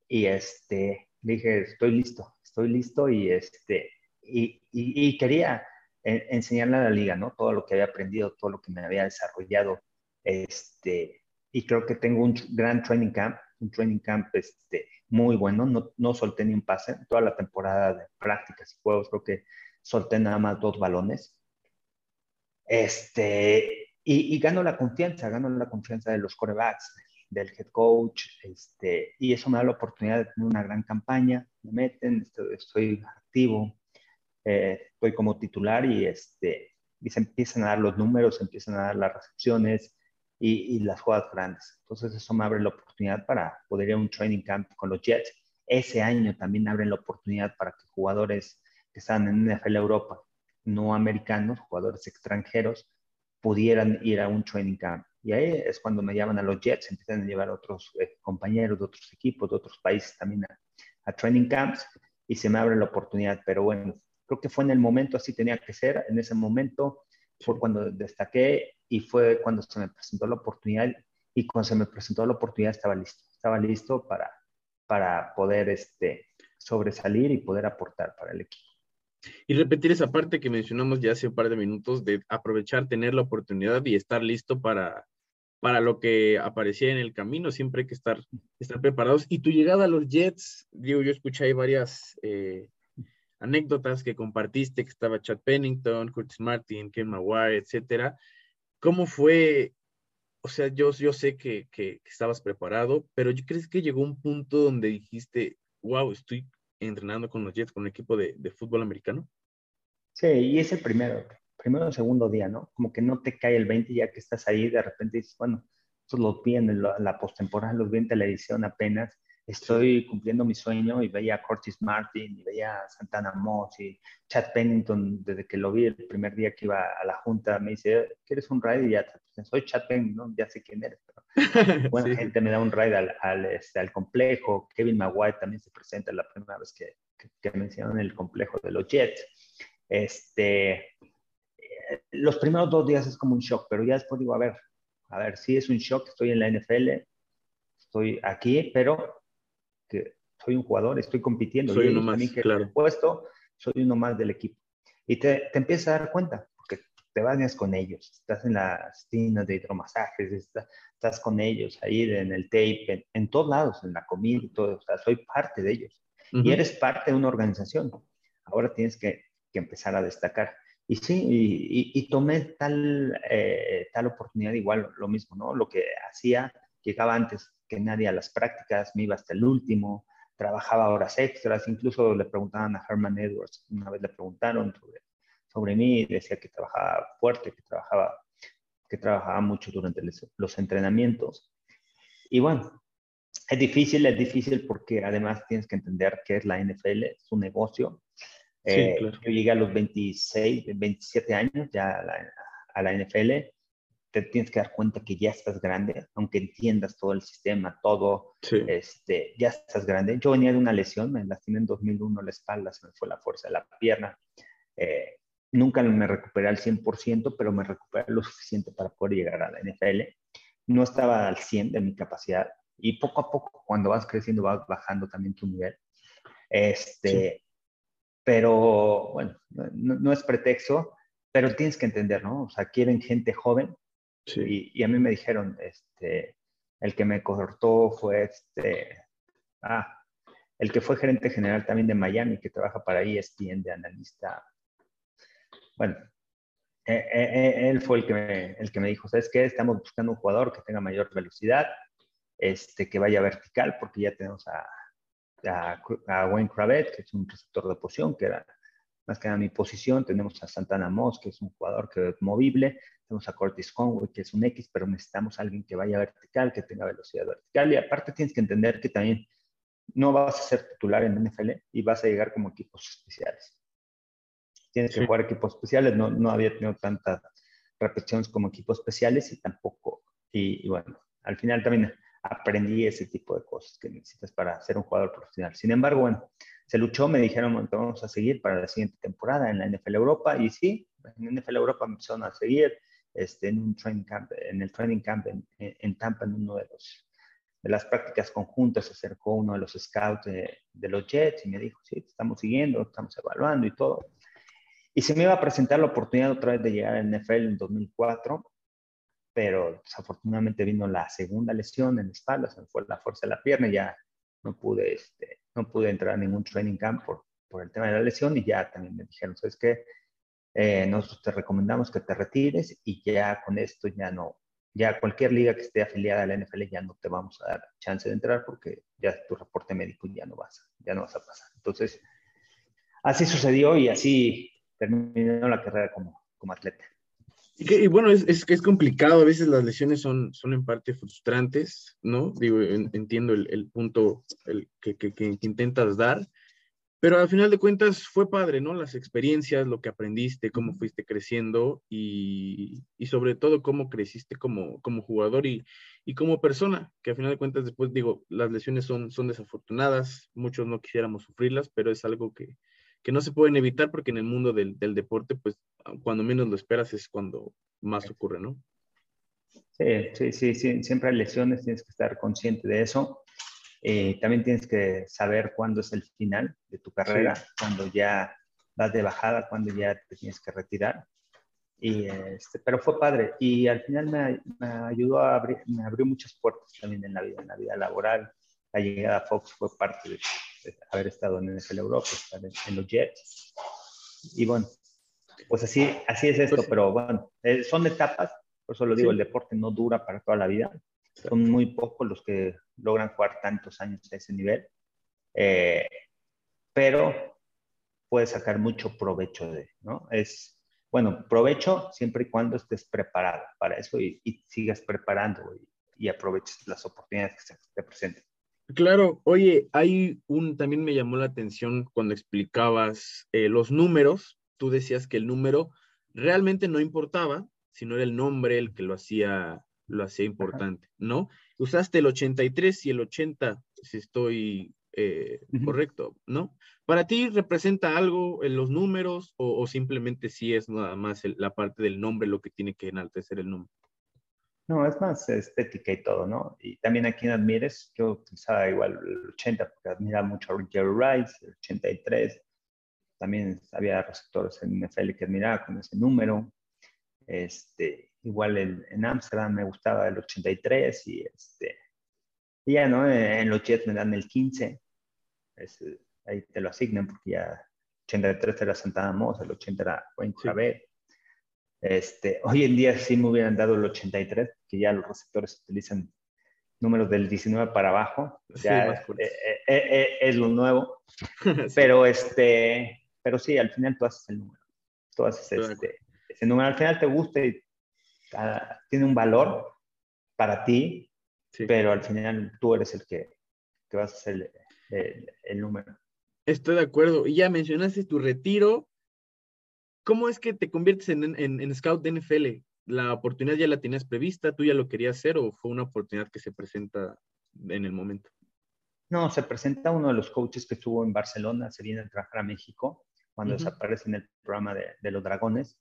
Y este, dije, estoy listo, estoy listo y, este, y, y, quería enseñarle a la liga, ¿no? Todo lo que había aprendido, todo lo que me había desarrollado. Este, y creo que tengo un gran training camp, un training camp este, muy bueno. No, no solté ni un pase. Toda la temporada de prácticas y juegos creo que solté nada más dos balones. Este, y, gano la confianza, gano la confianza de los corebacks, del head coach, este, y eso me da la oportunidad de tener una gran campaña, me meten, estoy, activo, eh, estoy como titular y, este, y se empiezan a dar los números, se empiezan a dar las recepciones y, y, las jugadas grandes. Entonces eso me abre la oportunidad para poder ir a un training camp con los Jets. Ese año también abre la oportunidad para que jugadores que están en NFL Europa, no americanos, jugadores extranjeros, pudieran ir a un training camp. Y ahí es cuando me llaman a los Jets, empiezan a llevar a otros eh, compañeros de otros equipos, de otros países también a, training camps y se me abre la oportunidad. Pero bueno, creo que fue en el momento, así tenía que ser, en ese momento fue cuando destaqué y fue cuando se me presentó la oportunidad y cuando se me presentó la oportunidad estaba listo, estaba listo para, para poder este, sobresalir y poder aportar para el equipo. Y repetir esa parte que mencionamos ya hace un par de minutos de aprovechar, tener la oportunidad y estar listo para, para lo que aparecía en el camino. Siempre hay que estar, estar preparados. Y tu llegada a los Jets, digo, yo escuché ahí varias eh, anécdotas que compartiste, que estaba Chad Pennington, Curtis Martin, Ken Maguire, etcétera. ¿Cómo fue? O sea, yo, yo sé que, que, estabas preparado, pero ¿yo crees que llegó un punto donde dijiste, wow, estoy entrenando con los Jets, con el equipo de, de fútbol americano? Sí, y es el primero, primero o segundo día, ¿no? Como que no te cae el 20 ya que estás ahí, de repente dices, bueno, estos los vi en la postemporada, los vi en televisión apenas, estoy cumpliendo mi sueño y veía a Curtis Martin y veía a Santana Moss y Chad Pennington, desde que lo vi el primer día que iba a la junta, me dice, ¿quieres un ride? Y ya, soy Chad Pennington, ya sé quién eres, pero buena gente me da un ride al, al, este, al, complejo, Kevin Maguire también se presenta la primera vez que, que, que mencionan el complejo de los Jets. Este, los primeros dos días es como un shock, pero ya después digo, a ver, a ver, sí es un shock, estoy en la NFL, estoy aquí, pero que soy un jugador, estoy compitiendo. Soy uno más, claro. puesto, soy uno más del equipo. Y te, te empiezas a dar cuenta, porque te bañas con ellos, estás en las tiendas de hidromasajes, estás, estás con ellos ahí en el tape, en, todos lados, en la comida y todo, o sea, soy parte de ellos. Y eres parte de una organización. Ahora tienes que que empezar a destacar. Y sí, y, tomé tal, eh, tal oportunidad igual, lo mismo, ¿no? Lo que hacía, llegaba antes que nadie a las prácticas, me iba hasta el último, trabajaba horas extras, incluso le preguntaban a Herman Edwards, una vez le preguntaron sobre, sobre mí, decía que trabajaba fuerte, que trabajaba, que trabajaba mucho durante los entrenamientos. Y bueno, es difícil, es difícil porque además tienes que entender qué es la NFL, es un negocio, eh, yo llegué a los 26, 27 años ya a la, NFL. Te tienes que dar cuenta que ya estás grande, aunque entiendas todo el sistema, todo, este, ya estás grande. Yo venía de una lesión, me lastimé en 2001 la espalda, se me fue la fuerza de la pierna. Eh, nunca me recuperé al 100%, pero me recuperé lo suficiente para poder llegar a la NFL. No estaba al 100 de mi capacidad y poco a poco, cuando vas creciendo, vas bajando también tu nivel. Este, pero bueno, no, es pretexto, pero tienes que entender, ¿no? O sea, quieren gente joven. Y, a mí me dijeron, este, el que me cortó fue este, ah, el que fue gerente general también de Miami, que trabaja para ESPN de analista. Bueno, e, e, e, él fue el que, me, el que me dijo, ¿sabes qué? Estamos buscando un jugador que tenga mayor velocidad, este, que vaya vertical, porque ya tenemos a, a, Wayne Cravet, que es un receptor de posición, que era más que nada mi posición. Tenemos a Santana Moss, que es un jugador que es movible. Tenemos a Curtis Conway, que es un X, pero necesitamos a alguien que vaya vertical, que tenga velocidad vertical. Y aparte tienes que entender que también no vas a ser titular en NFL y vas a llegar como equipos especiales. Tienes que jugar equipos especiales. No, no había tenido tantas repeticiones como equipos especiales y tampoco. y bueno, al final también aprendí ese tipo de cosas que necesitas para ser un jugador profesional. Sin embargo, bueno, se luchó, me dijeron, vamos a seguir para la siguiente temporada en la NFL Europa, y sí, en NFL Europa empezaron a seguir este, en un training camp, en el training camp en, en Tampa, en uno de los de las prácticas conjuntas, se acercó uno de los scouts de, de los Jets y me dijo, sí, estamos siguiendo, estamos evaluando y todo. Y se me iba a presentar la oportunidad otra vez de llegar al NFL en 2004 pero desafortunadamente vino la segunda lesión en la espalda, se me fue la fuerza de la pierna y ya no pude, este, no pude entrar a ningún training camp por, por el tema de la lesión y ya también me dijeron, ¿sabes qué? Eh, nosotros te recomendamos que te retires y ya con esto ya no, ya cualquier liga que esté afiliada a la NFL ya no te vamos a dar chance de entrar porque ya tu reporte médico ya no vas, ya no vas a pasar. Entonces, así sucedió y así terminó la carrera como, como atleta. Y, bueno, es, es, es, complicado, a veces las lesiones son, son en parte frustrantes, ¿no? Digo, entiendo el, el punto el que, que, que, intentas dar, pero al final de cuentas fue padre, ¿no? Las experiencias, lo que aprendiste, cómo fuiste creciendo y, y sobre todo cómo creciste como, como jugador y, y, como persona, que al final de cuentas después digo, las lesiones son, son desafortunadas, muchos no quisiéramos sufrirlas, pero es algo que, que no se pueden evitar porque en el mundo del, del, deporte, pues cuando menos lo esperas es cuando más ocurre, ¿no? Sí, sí, sí, sí, siempre hay lesiones, tienes que estar consciente de eso. Eh, también tienes que saber cuándo es el final de tu carrera, cuando ya vas de bajada, cuando ya te tienes que retirar. Y este, pero fue padre y al final me, me, ayudó a abrir, me abrió muchas puertas también en la vida, en la vida laboral. La llegada a Fox fue parte de, haber estado en NFL Europa, estar en, los Jets. Y bueno, pues así, así es esto, pues pero bueno, eh, son etapas, por eso lo digo, el deporte no dura para toda la vida. Son muy pocos los que logran jugar tantos años a ese nivel, eh, pero puedes sacar mucho provecho de, ¿no? Es, bueno, provecho siempre y cuando estés preparado para eso y, sigas preparando y, y aproveches las oportunidades que se te presenten. Claro, oye, hay un, también me llamó la atención cuando explicabas eh, los números, tú decías que el número realmente no importaba, sino era el nombre el que lo hacía, lo hacía importante, ¿no? Usaste el 83 y el 80, si estoy eh, correcto, ¿no? ¿Para ti representa algo en los números o, simplemente si es nada más la parte del nombre lo que tiene que enaltecer el número? No, es más estética y todo, ¿no? Y también a quien admires, yo utilizaba igual el 80 porque admiraba mucho a Jerry Rice, el 83. También había receptores en NFL que admiraba con ese número. Este, igual en Amsterdam me gustaba el 83 y este, ya, ¿no? En los Jets me dan el 15. ahí te lo asignan porque ya 83 era Santana Moss, el 80 era Wayne sí. Este, hoy en día sí me hubieran dado el 83, que ya los receptores utilizan números del 19 para abajo. Ya eh, eh, eh, es lo nuevo. Pero, este, pero sí, al final tú haces el número. Tú haces este, ese número. Al final te gusta y ah, tiene un valor para ti, pero al final tú eres el que, que vas a hacer el, número. Estoy de acuerdo. Y ya mencionaste tu retiro. ¿Cómo es que te conviertes en, en, scout de NFL? ¿La oportunidad ya la tenías prevista? ¿Tú ya lo querías hacer o fue una oportunidad que se presenta en el momento? No, se presenta uno de los coaches que estuvo en Barcelona, se viene a trabajar a México cuando desaparece en el programa de, de los Dragones,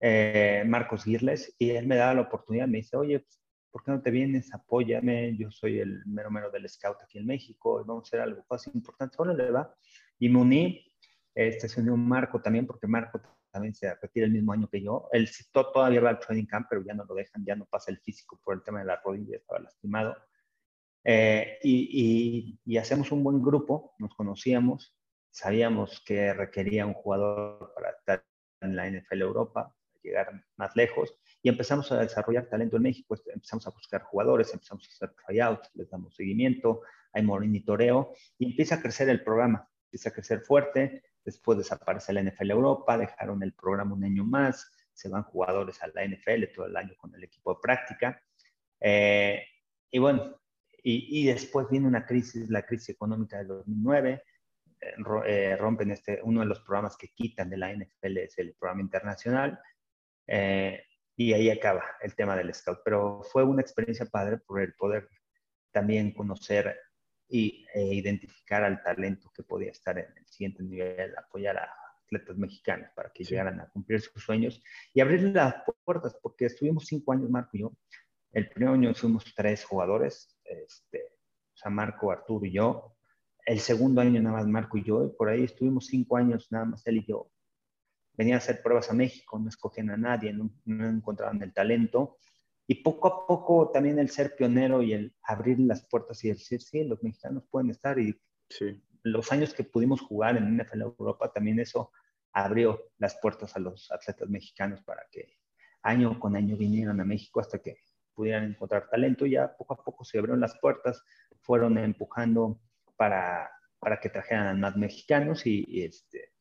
eh, Marcos Girles, y él me da la oportunidad, me dice, oye, pues, ¿por qué no te vienes? Apóyame, yo soy el mero mero del scout aquí en México, vamos a hacer algo fácil, importante, bueno, le va. Y me uní, este, se unió Marco también, porque Marco también se retira el mismo año que yo. Él todavía va al training camp, pero ya no lo dejan, ya no pasa el físico por el tema de la rodilla, estaba lastimado. Eh, y, y, hacemos un buen grupo, nos conocíamos, sabíamos que requería un jugador para estar en la NFL Europa, llegar más lejos, y empezamos a desarrollar talento en México, este, empezamos a buscar jugadores, empezamos a hacer tryouts, les damos seguimiento, hay monitoreo y empieza a crecer el programa, empieza a crecer fuerte, después desaparece la NFL Europa, dejaron el programa un año más, se van jugadores a la NFL todo el año con el equipo de práctica. Eh, y bueno, y, y, después viene una crisis, la crisis económica del 2009, eh, eh, rompen este, uno de los programas que quitan de la NFL es el programa internacional, eh, y ahí acaba el tema del scout. Pero fue una experiencia padre por el poder también conocer y, e identificar al talento que podía estar en el siguiente nivel, apoyar a atletas mexicanos para que llegaran a cumplir sus sueños y abrir las puertas, porque estuvimos cinco años, Marco y yo. El primer año fuimos tres jugadores, este, o sea, Marco, Arturo y yo. El segundo año nada más Marco y yo, y por ahí estuvimos cinco años nada más él y yo venían a hacer pruebas a México, no escogían a nadie, no, encontraban el talento. Y poco a poco también el ser pionero y el abrir las puertas y decir, sí, los mexicanos pueden estar. Y los años que pudimos jugar en NFL Europa, también eso abrió las puertas a los atletas mexicanos para que año con año vinieran a México hasta que pudieran encontrar talento. Ya poco a poco se abrieron las puertas, fueron empujando para, para que trajeran a más mexicanos y, y este,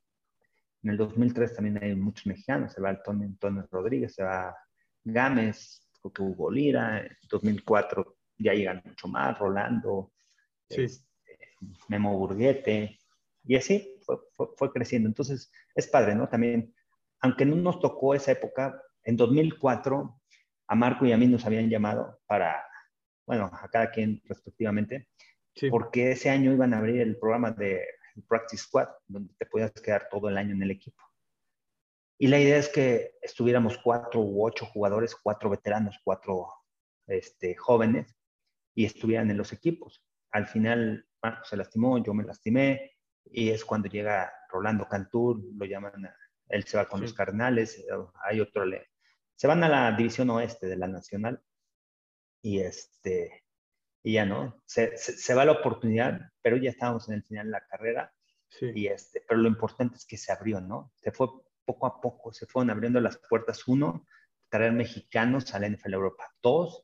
en el 2003 también hay muchos mexicanos, se va Antonio, Antonio Rodríguez, se va Gámez, Hugo Lira, en 2004 ya llegan mucho más, Rolando, este, Memo Burguete, y así fue, creciendo. Entonces, es padre, ¿no? También, aunque no nos tocó esa época, en 2004 a Marco y a mí nos habían llamado para, bueno, a cada quien respectivamente, porque ese año iban a abrir el programa de Practice Squad, donde te podías quedar todo el año en el equipo. Y la idea es que estuviéramos cuatro u ocho jugadores, cuatro veteranos, cuatro este, jóvenes, y estuvieran en los equipos. Al final, Marco se lastimó, yo me lastimé, y es cuando llega Rolando Cantur, lo llaman, él se va con los Cardenales, hay otro, le, se van a la división oeste de la Nacional, y este, y ya no, se, se, va la oportunidad, pero ya estábamos en el final de la carrera, y este, pero lo importante es que se abrió, ¿no? Se fue poco a poco, se fueron abriendo las puertas. Uno, traer mexicanos a la NFL Europa. Dos,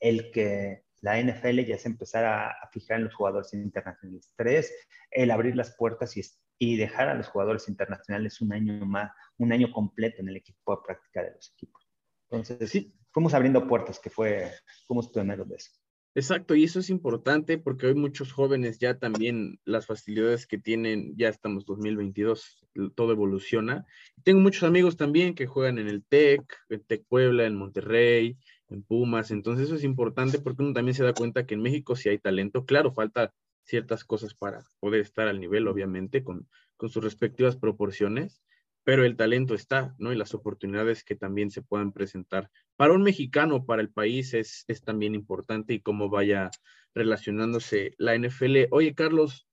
el que la NFL ya se empezara a, fijar en los jugadores internacionales. Tres, el abrir las puertas y, y dejar a los jugadores internacionales un año más, un año completo en el equipo de práctica de los equipos. Entonces, sí, fuimos abriendo puertas, que fue, fuimos pioneros de eso. Exacto, y eso es importante porque hoy muchos jóvenes ya también las facilidades que tienen, ya estamos 2022, todo evoluciona. Tengo muchos amigos también que juegan en el TEC, en TEC Puebla, en Monterrey, en Pumas, entonces eso es importante porque uno también se da cuenta que en México sí hay talento, claro, falta ciertas cosas para poder estar al nivel, obviamente, con, con sus respectivas proporciones, pero el talento está, ¿no? Y las oportunidades que también se puedan presentar. Para un mexicano, para el país, es, es también importante y cómo vaya relacionándose la NFL. Oye, Carlos,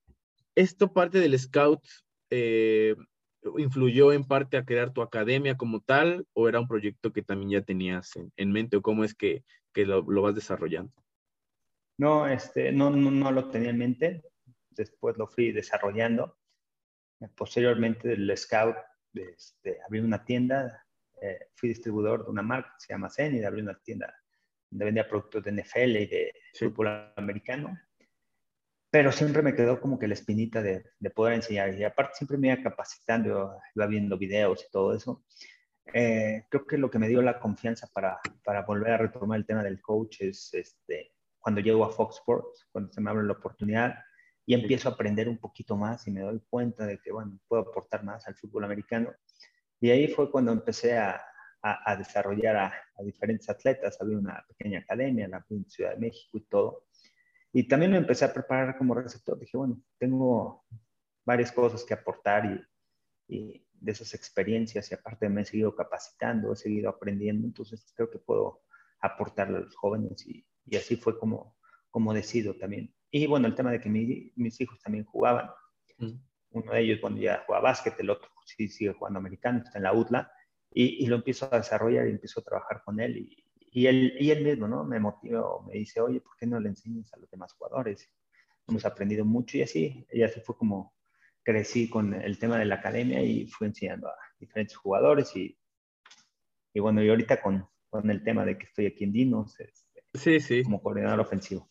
¿esto parte del scout eh, influyó en parte a crear tu academia como tal o era un proyecto que también ya tenías en, mente o cómo es que, que lo, lo, vas desarrollando? No, este, no, no, no lo tenía en mente, después lo fui desarrollando Posteriormente del scout, este, abrí una tienda, eh, fui distribuidor de una marca que se llama Zen y abrí una tienda donde vendía productos de NFL y de fútbol americano. Pero siempre me quedó como que la espinita de, de, poder enseñar. Y aparte siempre me iba capacitando, iba viendo videos y todo eso. Eh, creo que lo que me dio la confianza para, para, volver a retomar el tema del coach es este, cuando llego a Fox Sports, cuando se me abre la oportunidad y empiezo a aprender un poquito más y me doy cuenta de que, bueno, puedo aportar más al fútbol americano. Y ahí fue cuando empecé a, a, desarrollar a, diferentes atletas. Había una pequeña academia en la Ciudad de México y todo. Y también me empecé a preparar como receptor. Dije, bueno, tengo varias cosas que aportar y, y de esas experiencias y aparte me he seguido capacitando, he seguido aprendiendo, entonces creo que puedo aportarle a los jóvenes y, y así fue como, como decido también y bueno, el tema de que mis hijos también jugaban. Mm. Uno de ellos, cuando ya juega básquet, el otro sí sigue jugando americano, está en la UTLA. Y, y lo empiezo a desarrollar y empiezo a trabajar con él. Y, y, él, y él mismo, ¿no? Me motiva, me dice, oye, ¿por qué no le enseñas a los demás jugadores? Hemos aprendido mucho y así, y así fue como crecí con el tema de la academia y fui enseñando a diferentes jugadores y, y bueno, y ahorita con, con el tema de que estoy aquí en Dinos, este, sí, sí. como coordinador ofensivo.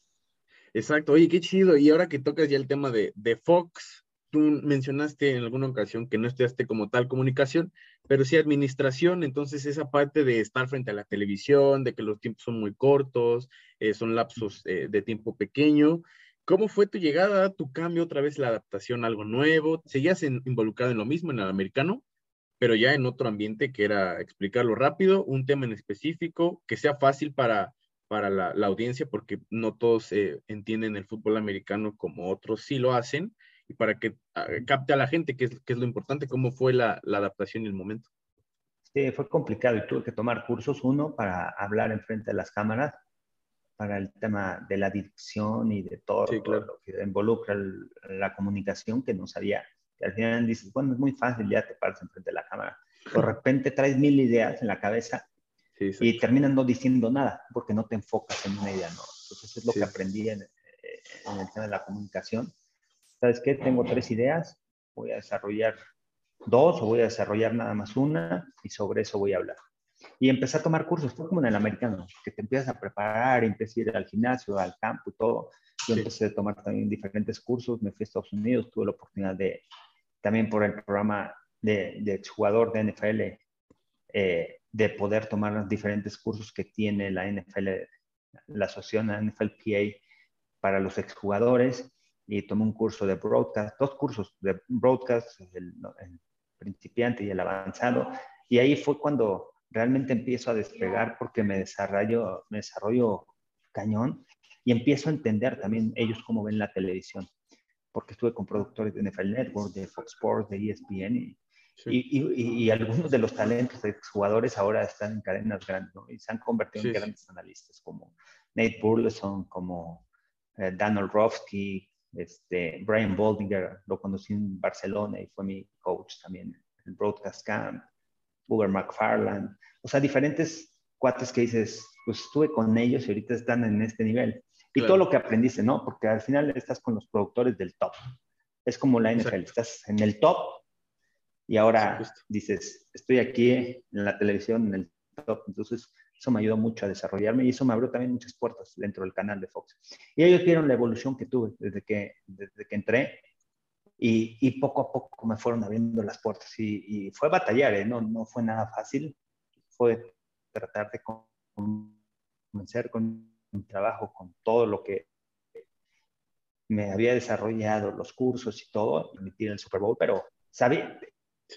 Exacto, oye, qué chido. Y ahora que tocas ya el tema de, de Fox, tú mencionaste en alguna ocasión que no estudiaste como tal comunicación, pero sí administración, entonces esa parte de estar frente a la televisión, de que los tiempos son muy cortos, eh, son lapsos eh, de tiempo pequeño. ¿Cómo fue tu llegada, tu cambio, otra vez la adaptación a algo nuevo? ¿Seguías involucrado en lo mismo, en el americano, pero ya en otro ambiente que era explicarlo rápido, un tema en específico, que sea fácil para para la, audiencia, porque no todos eh, entienden el fútbol americano como otros sí lo hacen, y para que ah, capte a la gente, que es, que es lo importante, cómo fue la, adaptación y el momento. Sí, fue complicado y tuve que tomar cursos, uno para hablar en frente de las cámaras, para el tema de la dirección y de todo, lo que involucra la comunicación, que no sabía. Y al final dices, bueno, es muy fácil, ya te paras frente de la cámara. De repente traes mil ideas en la cabeza y terminan no diciendo nada porque no te enfocas en una idea, ¿no? Entonces es lo que aprendí en, en, el tema de la comunicación. ¿Sabes qué? Tengo tres ideas, voy a desarrollar dos o voy a desarrollar nada más una y sobre eso voy a hablar. Y empecé a tomar cursos, fue como en el americano, que te empiezas a preparar, empiezas a ir al gimnasio, al campo y todo. Yo empecé a tomar también diferentes cursos, me fui a Estados Unidos, tuve la oportunidad de, también por el programa de, de exjugador de NFL, eh, de poder tomar los diferentes cursos que tiene la NFL, la asociación NFLPA para los exjugadores y tomé un curso de broadcast, dos cursos de broadcast, el, principiante y el avanzado, y ahí fue cuando realmente empiezo a despegar porque me desarrollo, me desarrollo cañón y empiezo a entender también ellos cómo ven la televisión, porque estuve con productores de NFL Network, de Fox Sports, de ESPN y y, y, algunos de los talentos de jugadores ahora están en cadenas grandes ¿no? y se han convertido en grandes analistas como Nate Burleson, como eh, Dan Orlovsky, este, Brian Boldinger, lo conocí en Barcelona y fue mi coach también en Broadcast Camp, Uber McFarland, o sea, diferentes cuates que dices, pues estuve con ellos y ahorita están en este nivel. Y todo lo que aprendiste, ¿no? Porque al final estás con los productores del top. Es como la NFL, estás en el top y ahora dices, estoy aquí en la televisión, en el top, entonces eso me ayudó mucho a desarrollarme y eso me abrió también muchas puertas dentro del canal de Fox. Y ellos vieron la evolución que tuve desde que, desde que entré y, y poco a poco me fueron abriendo las puertas y, y fue batallar, ¿eh? no, no fue nada fácil, fue tratar de comenzar con mi trabajo, con todo lo que me había desarrollado, los cursos y todo, emitir el Super Bowl, pero sabía,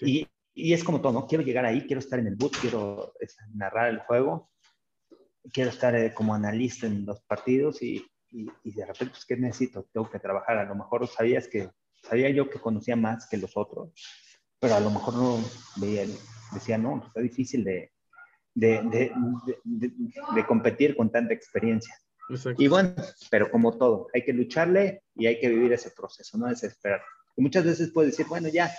y, y, es como todo, ¿no? Quiero llegar ahí, quiero estar en el boot, quiero narrar el juego, quiero estar eh, como analista en los partidos y, y, de repente, pues, ¿qué necesito? Tengo que trabajar. A lo mejor sabías que, sabía yo que conocía más que los otros, pero a lo mejor no veía, decía, no, está difícil de, de, de, de competir con tanta experiencia. Y bueno, pero como todo, hay que lucharle y hay que vivir ese proceso, no desesperar. Y muchas veces puedes decir, bueno, ya,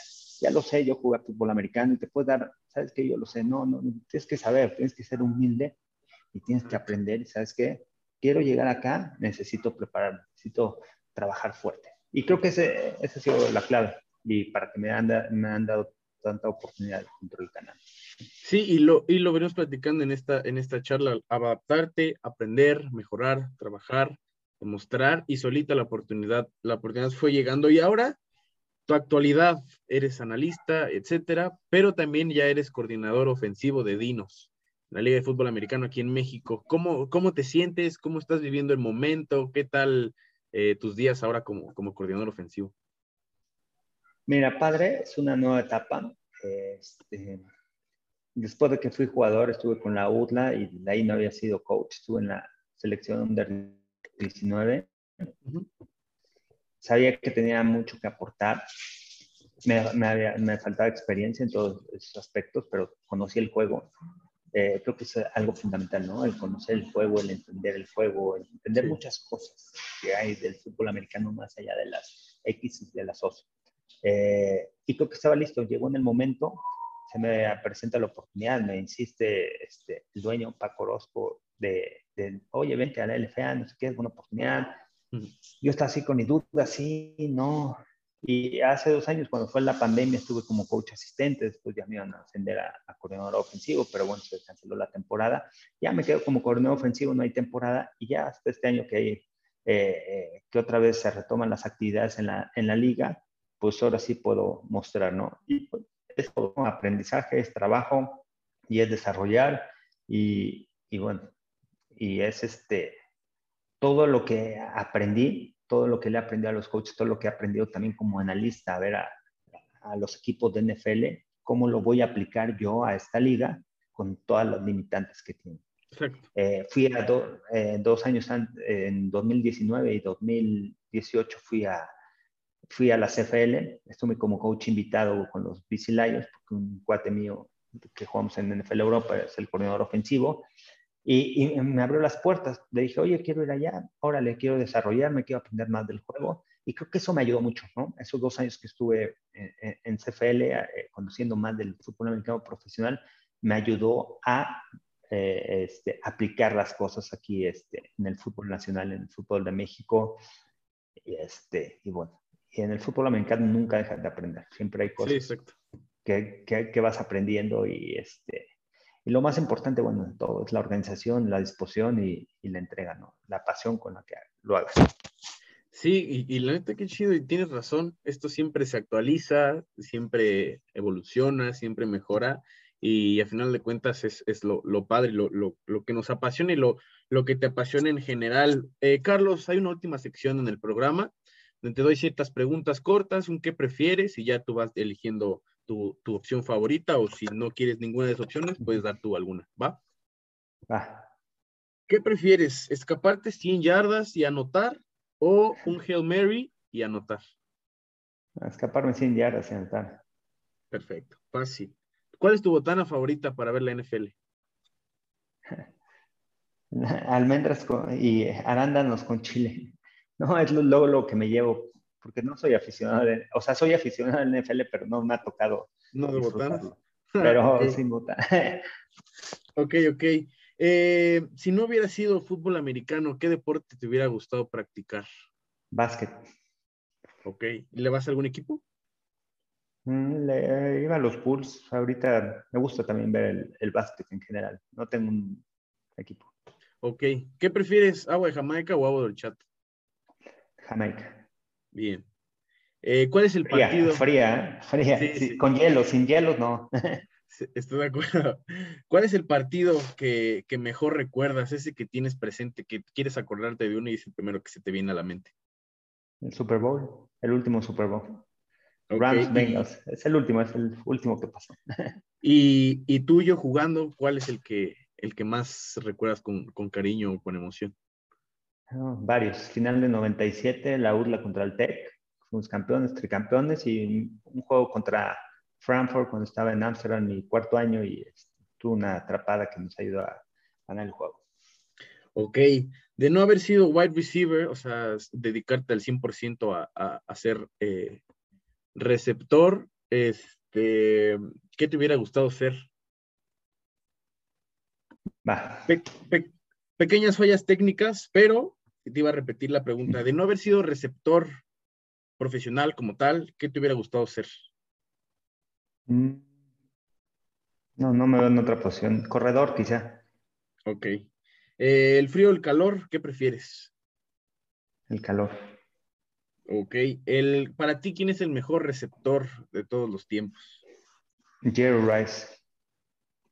ya lo sé, yo jugué fútbol americano y te puedes dar, ¿sabes qué? Yo lo sé, no, no, tienes que saber, tienes que ser humilde y tienes que aprender ¿sabes qué? Quiero llegar acá, necesito prepararme, necesito trabajar fuerte. Y creo que ese, esa ha sido la clave, y para que me han, me han dado tanta oportunidad dentro del canal. Sí, y lo, y lo venimos platicando en esta, en esta charla, adaptarte, aprender, mejorar, trabajar, demostrar y solita la oportunidad, la oportunidad fue llegando y ahora tu actualidad, eres analista, etcétera, pero también ya eres coordinador ofensivo de Dinos, la Liga de Fútbol Americano aquí en México. ¿Cómo, cómo te sientes? ¿Cómo estás viviendo el momento? ¿Qué tal eh, tus días ahora como, como coordinador ofensivo? Mira, padre, es una nueva etapa. Este, después de que fui jugador, estuve con la UTLA y de ahí no había sido coach. Estuve en la selección under 19. Sabía que tenía mucho que aportar. Me, me, me, faltaba experiencia en todos esos aspectos, pero conocí el juego. Eh, creo que es algo fundamental, ¿no? El conocer el juego, el entender el juego, el entender muchas cosas que hay del fútbol americano más allá de las X y de las O. Eh, y creo que estaba listo. Llegó en el momento, se me presenta la oportunidad, me insiste este, el dueño, Paco Orozco, de, de, oye, vente a la LFA, no sé qué, es una oportunidad. Yo estaba así con mi duda, sí, no. Y hace dos años, cuando fue la pandemia, estuve como coach asistente, después ya me iban a ascender a, coordinador ofensivo, pero bueno, se canceló la temporada. Ya me quedo como coordinador ofensivo, no hay temporada, y ya hasta este año que, hay, eh, eh, que otra vez se retoman las actividades en la, en la liga, pues ahora sí puedo mostrar, ¿no? Y pues, es aprendizaje, es trabajo y es desarrollar y, y bueno, y es este, todo lo que aprendí, todo lo que le he aprendido a los coaches, todo lo que he aprendido también como analista, a ver a, a los equipos de NFL, cómo lo voy a aplicar yo a esta liga con todas las limitantes que tiene. Eh, fui a eh, dos años antes, en 2019 y 2018 fui a, fui a la CFL, estuve como coach invitado con los BC Lions, porque un cuate mío que jugamos en NFL Europa es el coordinador ofensivo, y, me abrió las puertas. Le dije, oye, quiero ir allá, ahora le quiero desarrollarme, quiero aprender más del juego. Y creo que eso me ayudó mucho, ¿no? Esos dos años que estuve en, CFL, eh, conociendo más del fútbol americano profesional, me ayudó a eh, este, aplicar las cosas aquí este, en el fútbol nacional, en el fútbol de México. Y, este, y bueno, y en el fútbol americano nunca dejas de aprender, siempre hay cosas que, que, vas aprendiendo y, este, y lo más importante, bueno, de todo es la organización, la disposición y, y, la entrega, ¿no? La pasión con la que lo hagas. Sí, y, la neta, qué chido, y tienes razón, esto siempre se actualiza, siempre evoluciona, siempre mejora, y al final de cuentas es, es lo, lo, padre, lo, lo, lo, que nos apasiona y lo, lo que te apasiona en general. Eh, Carlos, hay una última sección en el programa te doy ciertas preguntas cortas, un qué prefieres y ya tú vas eligiendo tu, opción favorita o si no quieres ninguna de esas opciones, puedes dar tú alguna, ¿va? Va. ¿Qué prefieres? ¿Escaparte 100 yardas y anotar o un Hail Mary y anotar? Escaparme 100 yardas y anotar. Perfecto, fácil. ¿Cuál es tu botana favorita para ver la NFL? Almendras y arándanos con chile. No, es luego lo que me llevo, porque no soy aficionado, o sea, soy aficionado al NFL, pero no me ha tocado. No de botanas. Pero sin botar. ok, ok. Eh, si no hubiera sido fútbol americano, ¿qué deporte te hubiera gustado practicar? Básquet. Ok. ¿Le vas a algún equipo? Mm, le, iba a los Bulls. Ahorita me gusta también ver el, el básquet en general. No tengo un equipo. Ok. ¿Qué prefieres, agua de Jamaica o agua del chat? Jamaica. Bien. Eh, ¿Cuál es el partido? Fría, fría. Con hielo, sin hielo no. Estoy de acuerdo. ¿Cuál es el partido que, mejor recuerdas, ese que tienes presente, que quieres acordarte de uno y es el primero que se te viene a la mente? El Super Bowl, el último Super Bowl. Rams Bengals, es el último, es el último que pasó. y, y tuyo jugando, ¿cuál es el que, el que más recuerdas con, con cariño o con emoción? Varios. Final de 97, la URLA contra el TEC. Fuimos campeones, tricampeones y un juego contra Frankfurt cuando estaba en Amsterdam mi cuarto año y este, tuvo una atrapada que nos ayudó a ganar el juego. Ok, de no haber sido wide receiver, o sea, dedicarte al 100% a, a, a, ser eh, receptor, este, ¿qué te hubiera gustado ser? Va. Pequeñas fallas técnicas, pero te iba a repetir la pregunta, de no haber sido receptor profesional como tal, ¿qué te hubiera gustado ser? Mm. No, no me veo en otra posición. Corredor, quizá. Ok. Eh, ¿El frío o el calor? ¿Qué prefieres? El calor. Ok. El, para ti, ¿quién es el mejor receptor de todos los tiempos? Jerry Rice.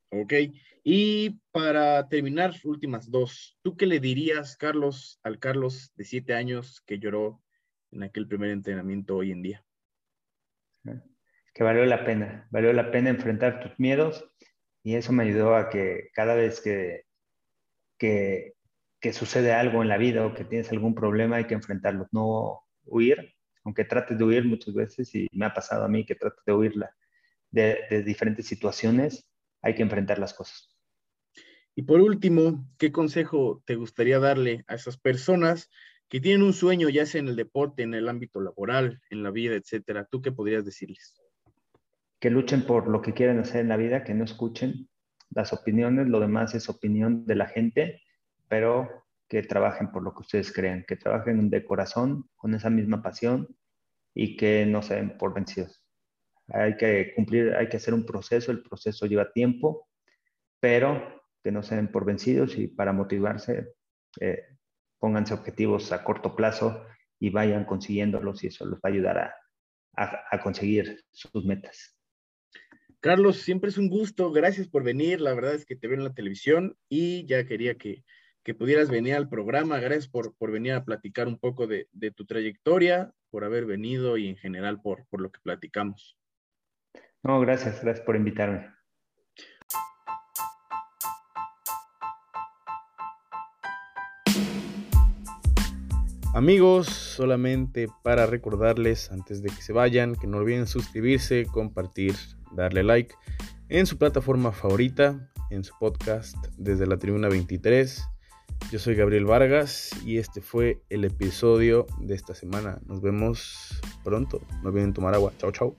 Ok. Y para terminar, últimas dos. ¿Tú qué le dirías, Carlos, al Carlos de siete años que lloró en aquel primer entrenamiento hoy en día? Que valió la pena, valió la pena enfrentar tus miedos y eso me ayudó a que cada vez que, que, sucede algo en la vida o que tienes algún problema hay que enfrentarlo, no huir, aunque trates de huir muchas veces y me ha pasado a mí que trates de huirla de, de diferentes situaciones, hay que enfrentar las cosas. Y por último, ¿qué consejo te gustaría darle a esas personas que tienen un sueño, ya sea en el deporte, en el ámbito laboral, en la vida, etcétera? ¿Tú qué podrías decirles? Que luchen por lo que quieren hacer en la vida, que no escuchen las opiniones, lo demás es opinión de la gente, pero que trabajen por lo que ustedes crean, que trabajen de corazón, con esa misma pasión y que no se den por vencidos. Hay que cumplir, hay que hacer un proceso, el proceso lleva tiempo, pero que no se den por vencidos y para motivarse, eh, pónganse objetivos a corto plazo y vayan consiguiéndolos y eso les va a ayudar a, a, conseguir sus metas. Carlos, siempre es un gusto, gracias por venir, la verdad es que te veo en la televisión y ya quería que, que pudieras venir al programa, gracias por, por venir a platicar un poco de, de, tu trayectoria, por haber venido y en general por, por lo que platicamos. No, gracias, gracias por invitarme. Amigos, solamente para recordarles antes de que se vayan que no olviden suscribirse, compartir, darle like en su plataforma favorita, en su podcast desde la Tribuna 23. Yo soy Gabriel Vargas y este fue el episodio de esta semana. Nos vemos pronto. No olviden tomar agua. Chao, chao.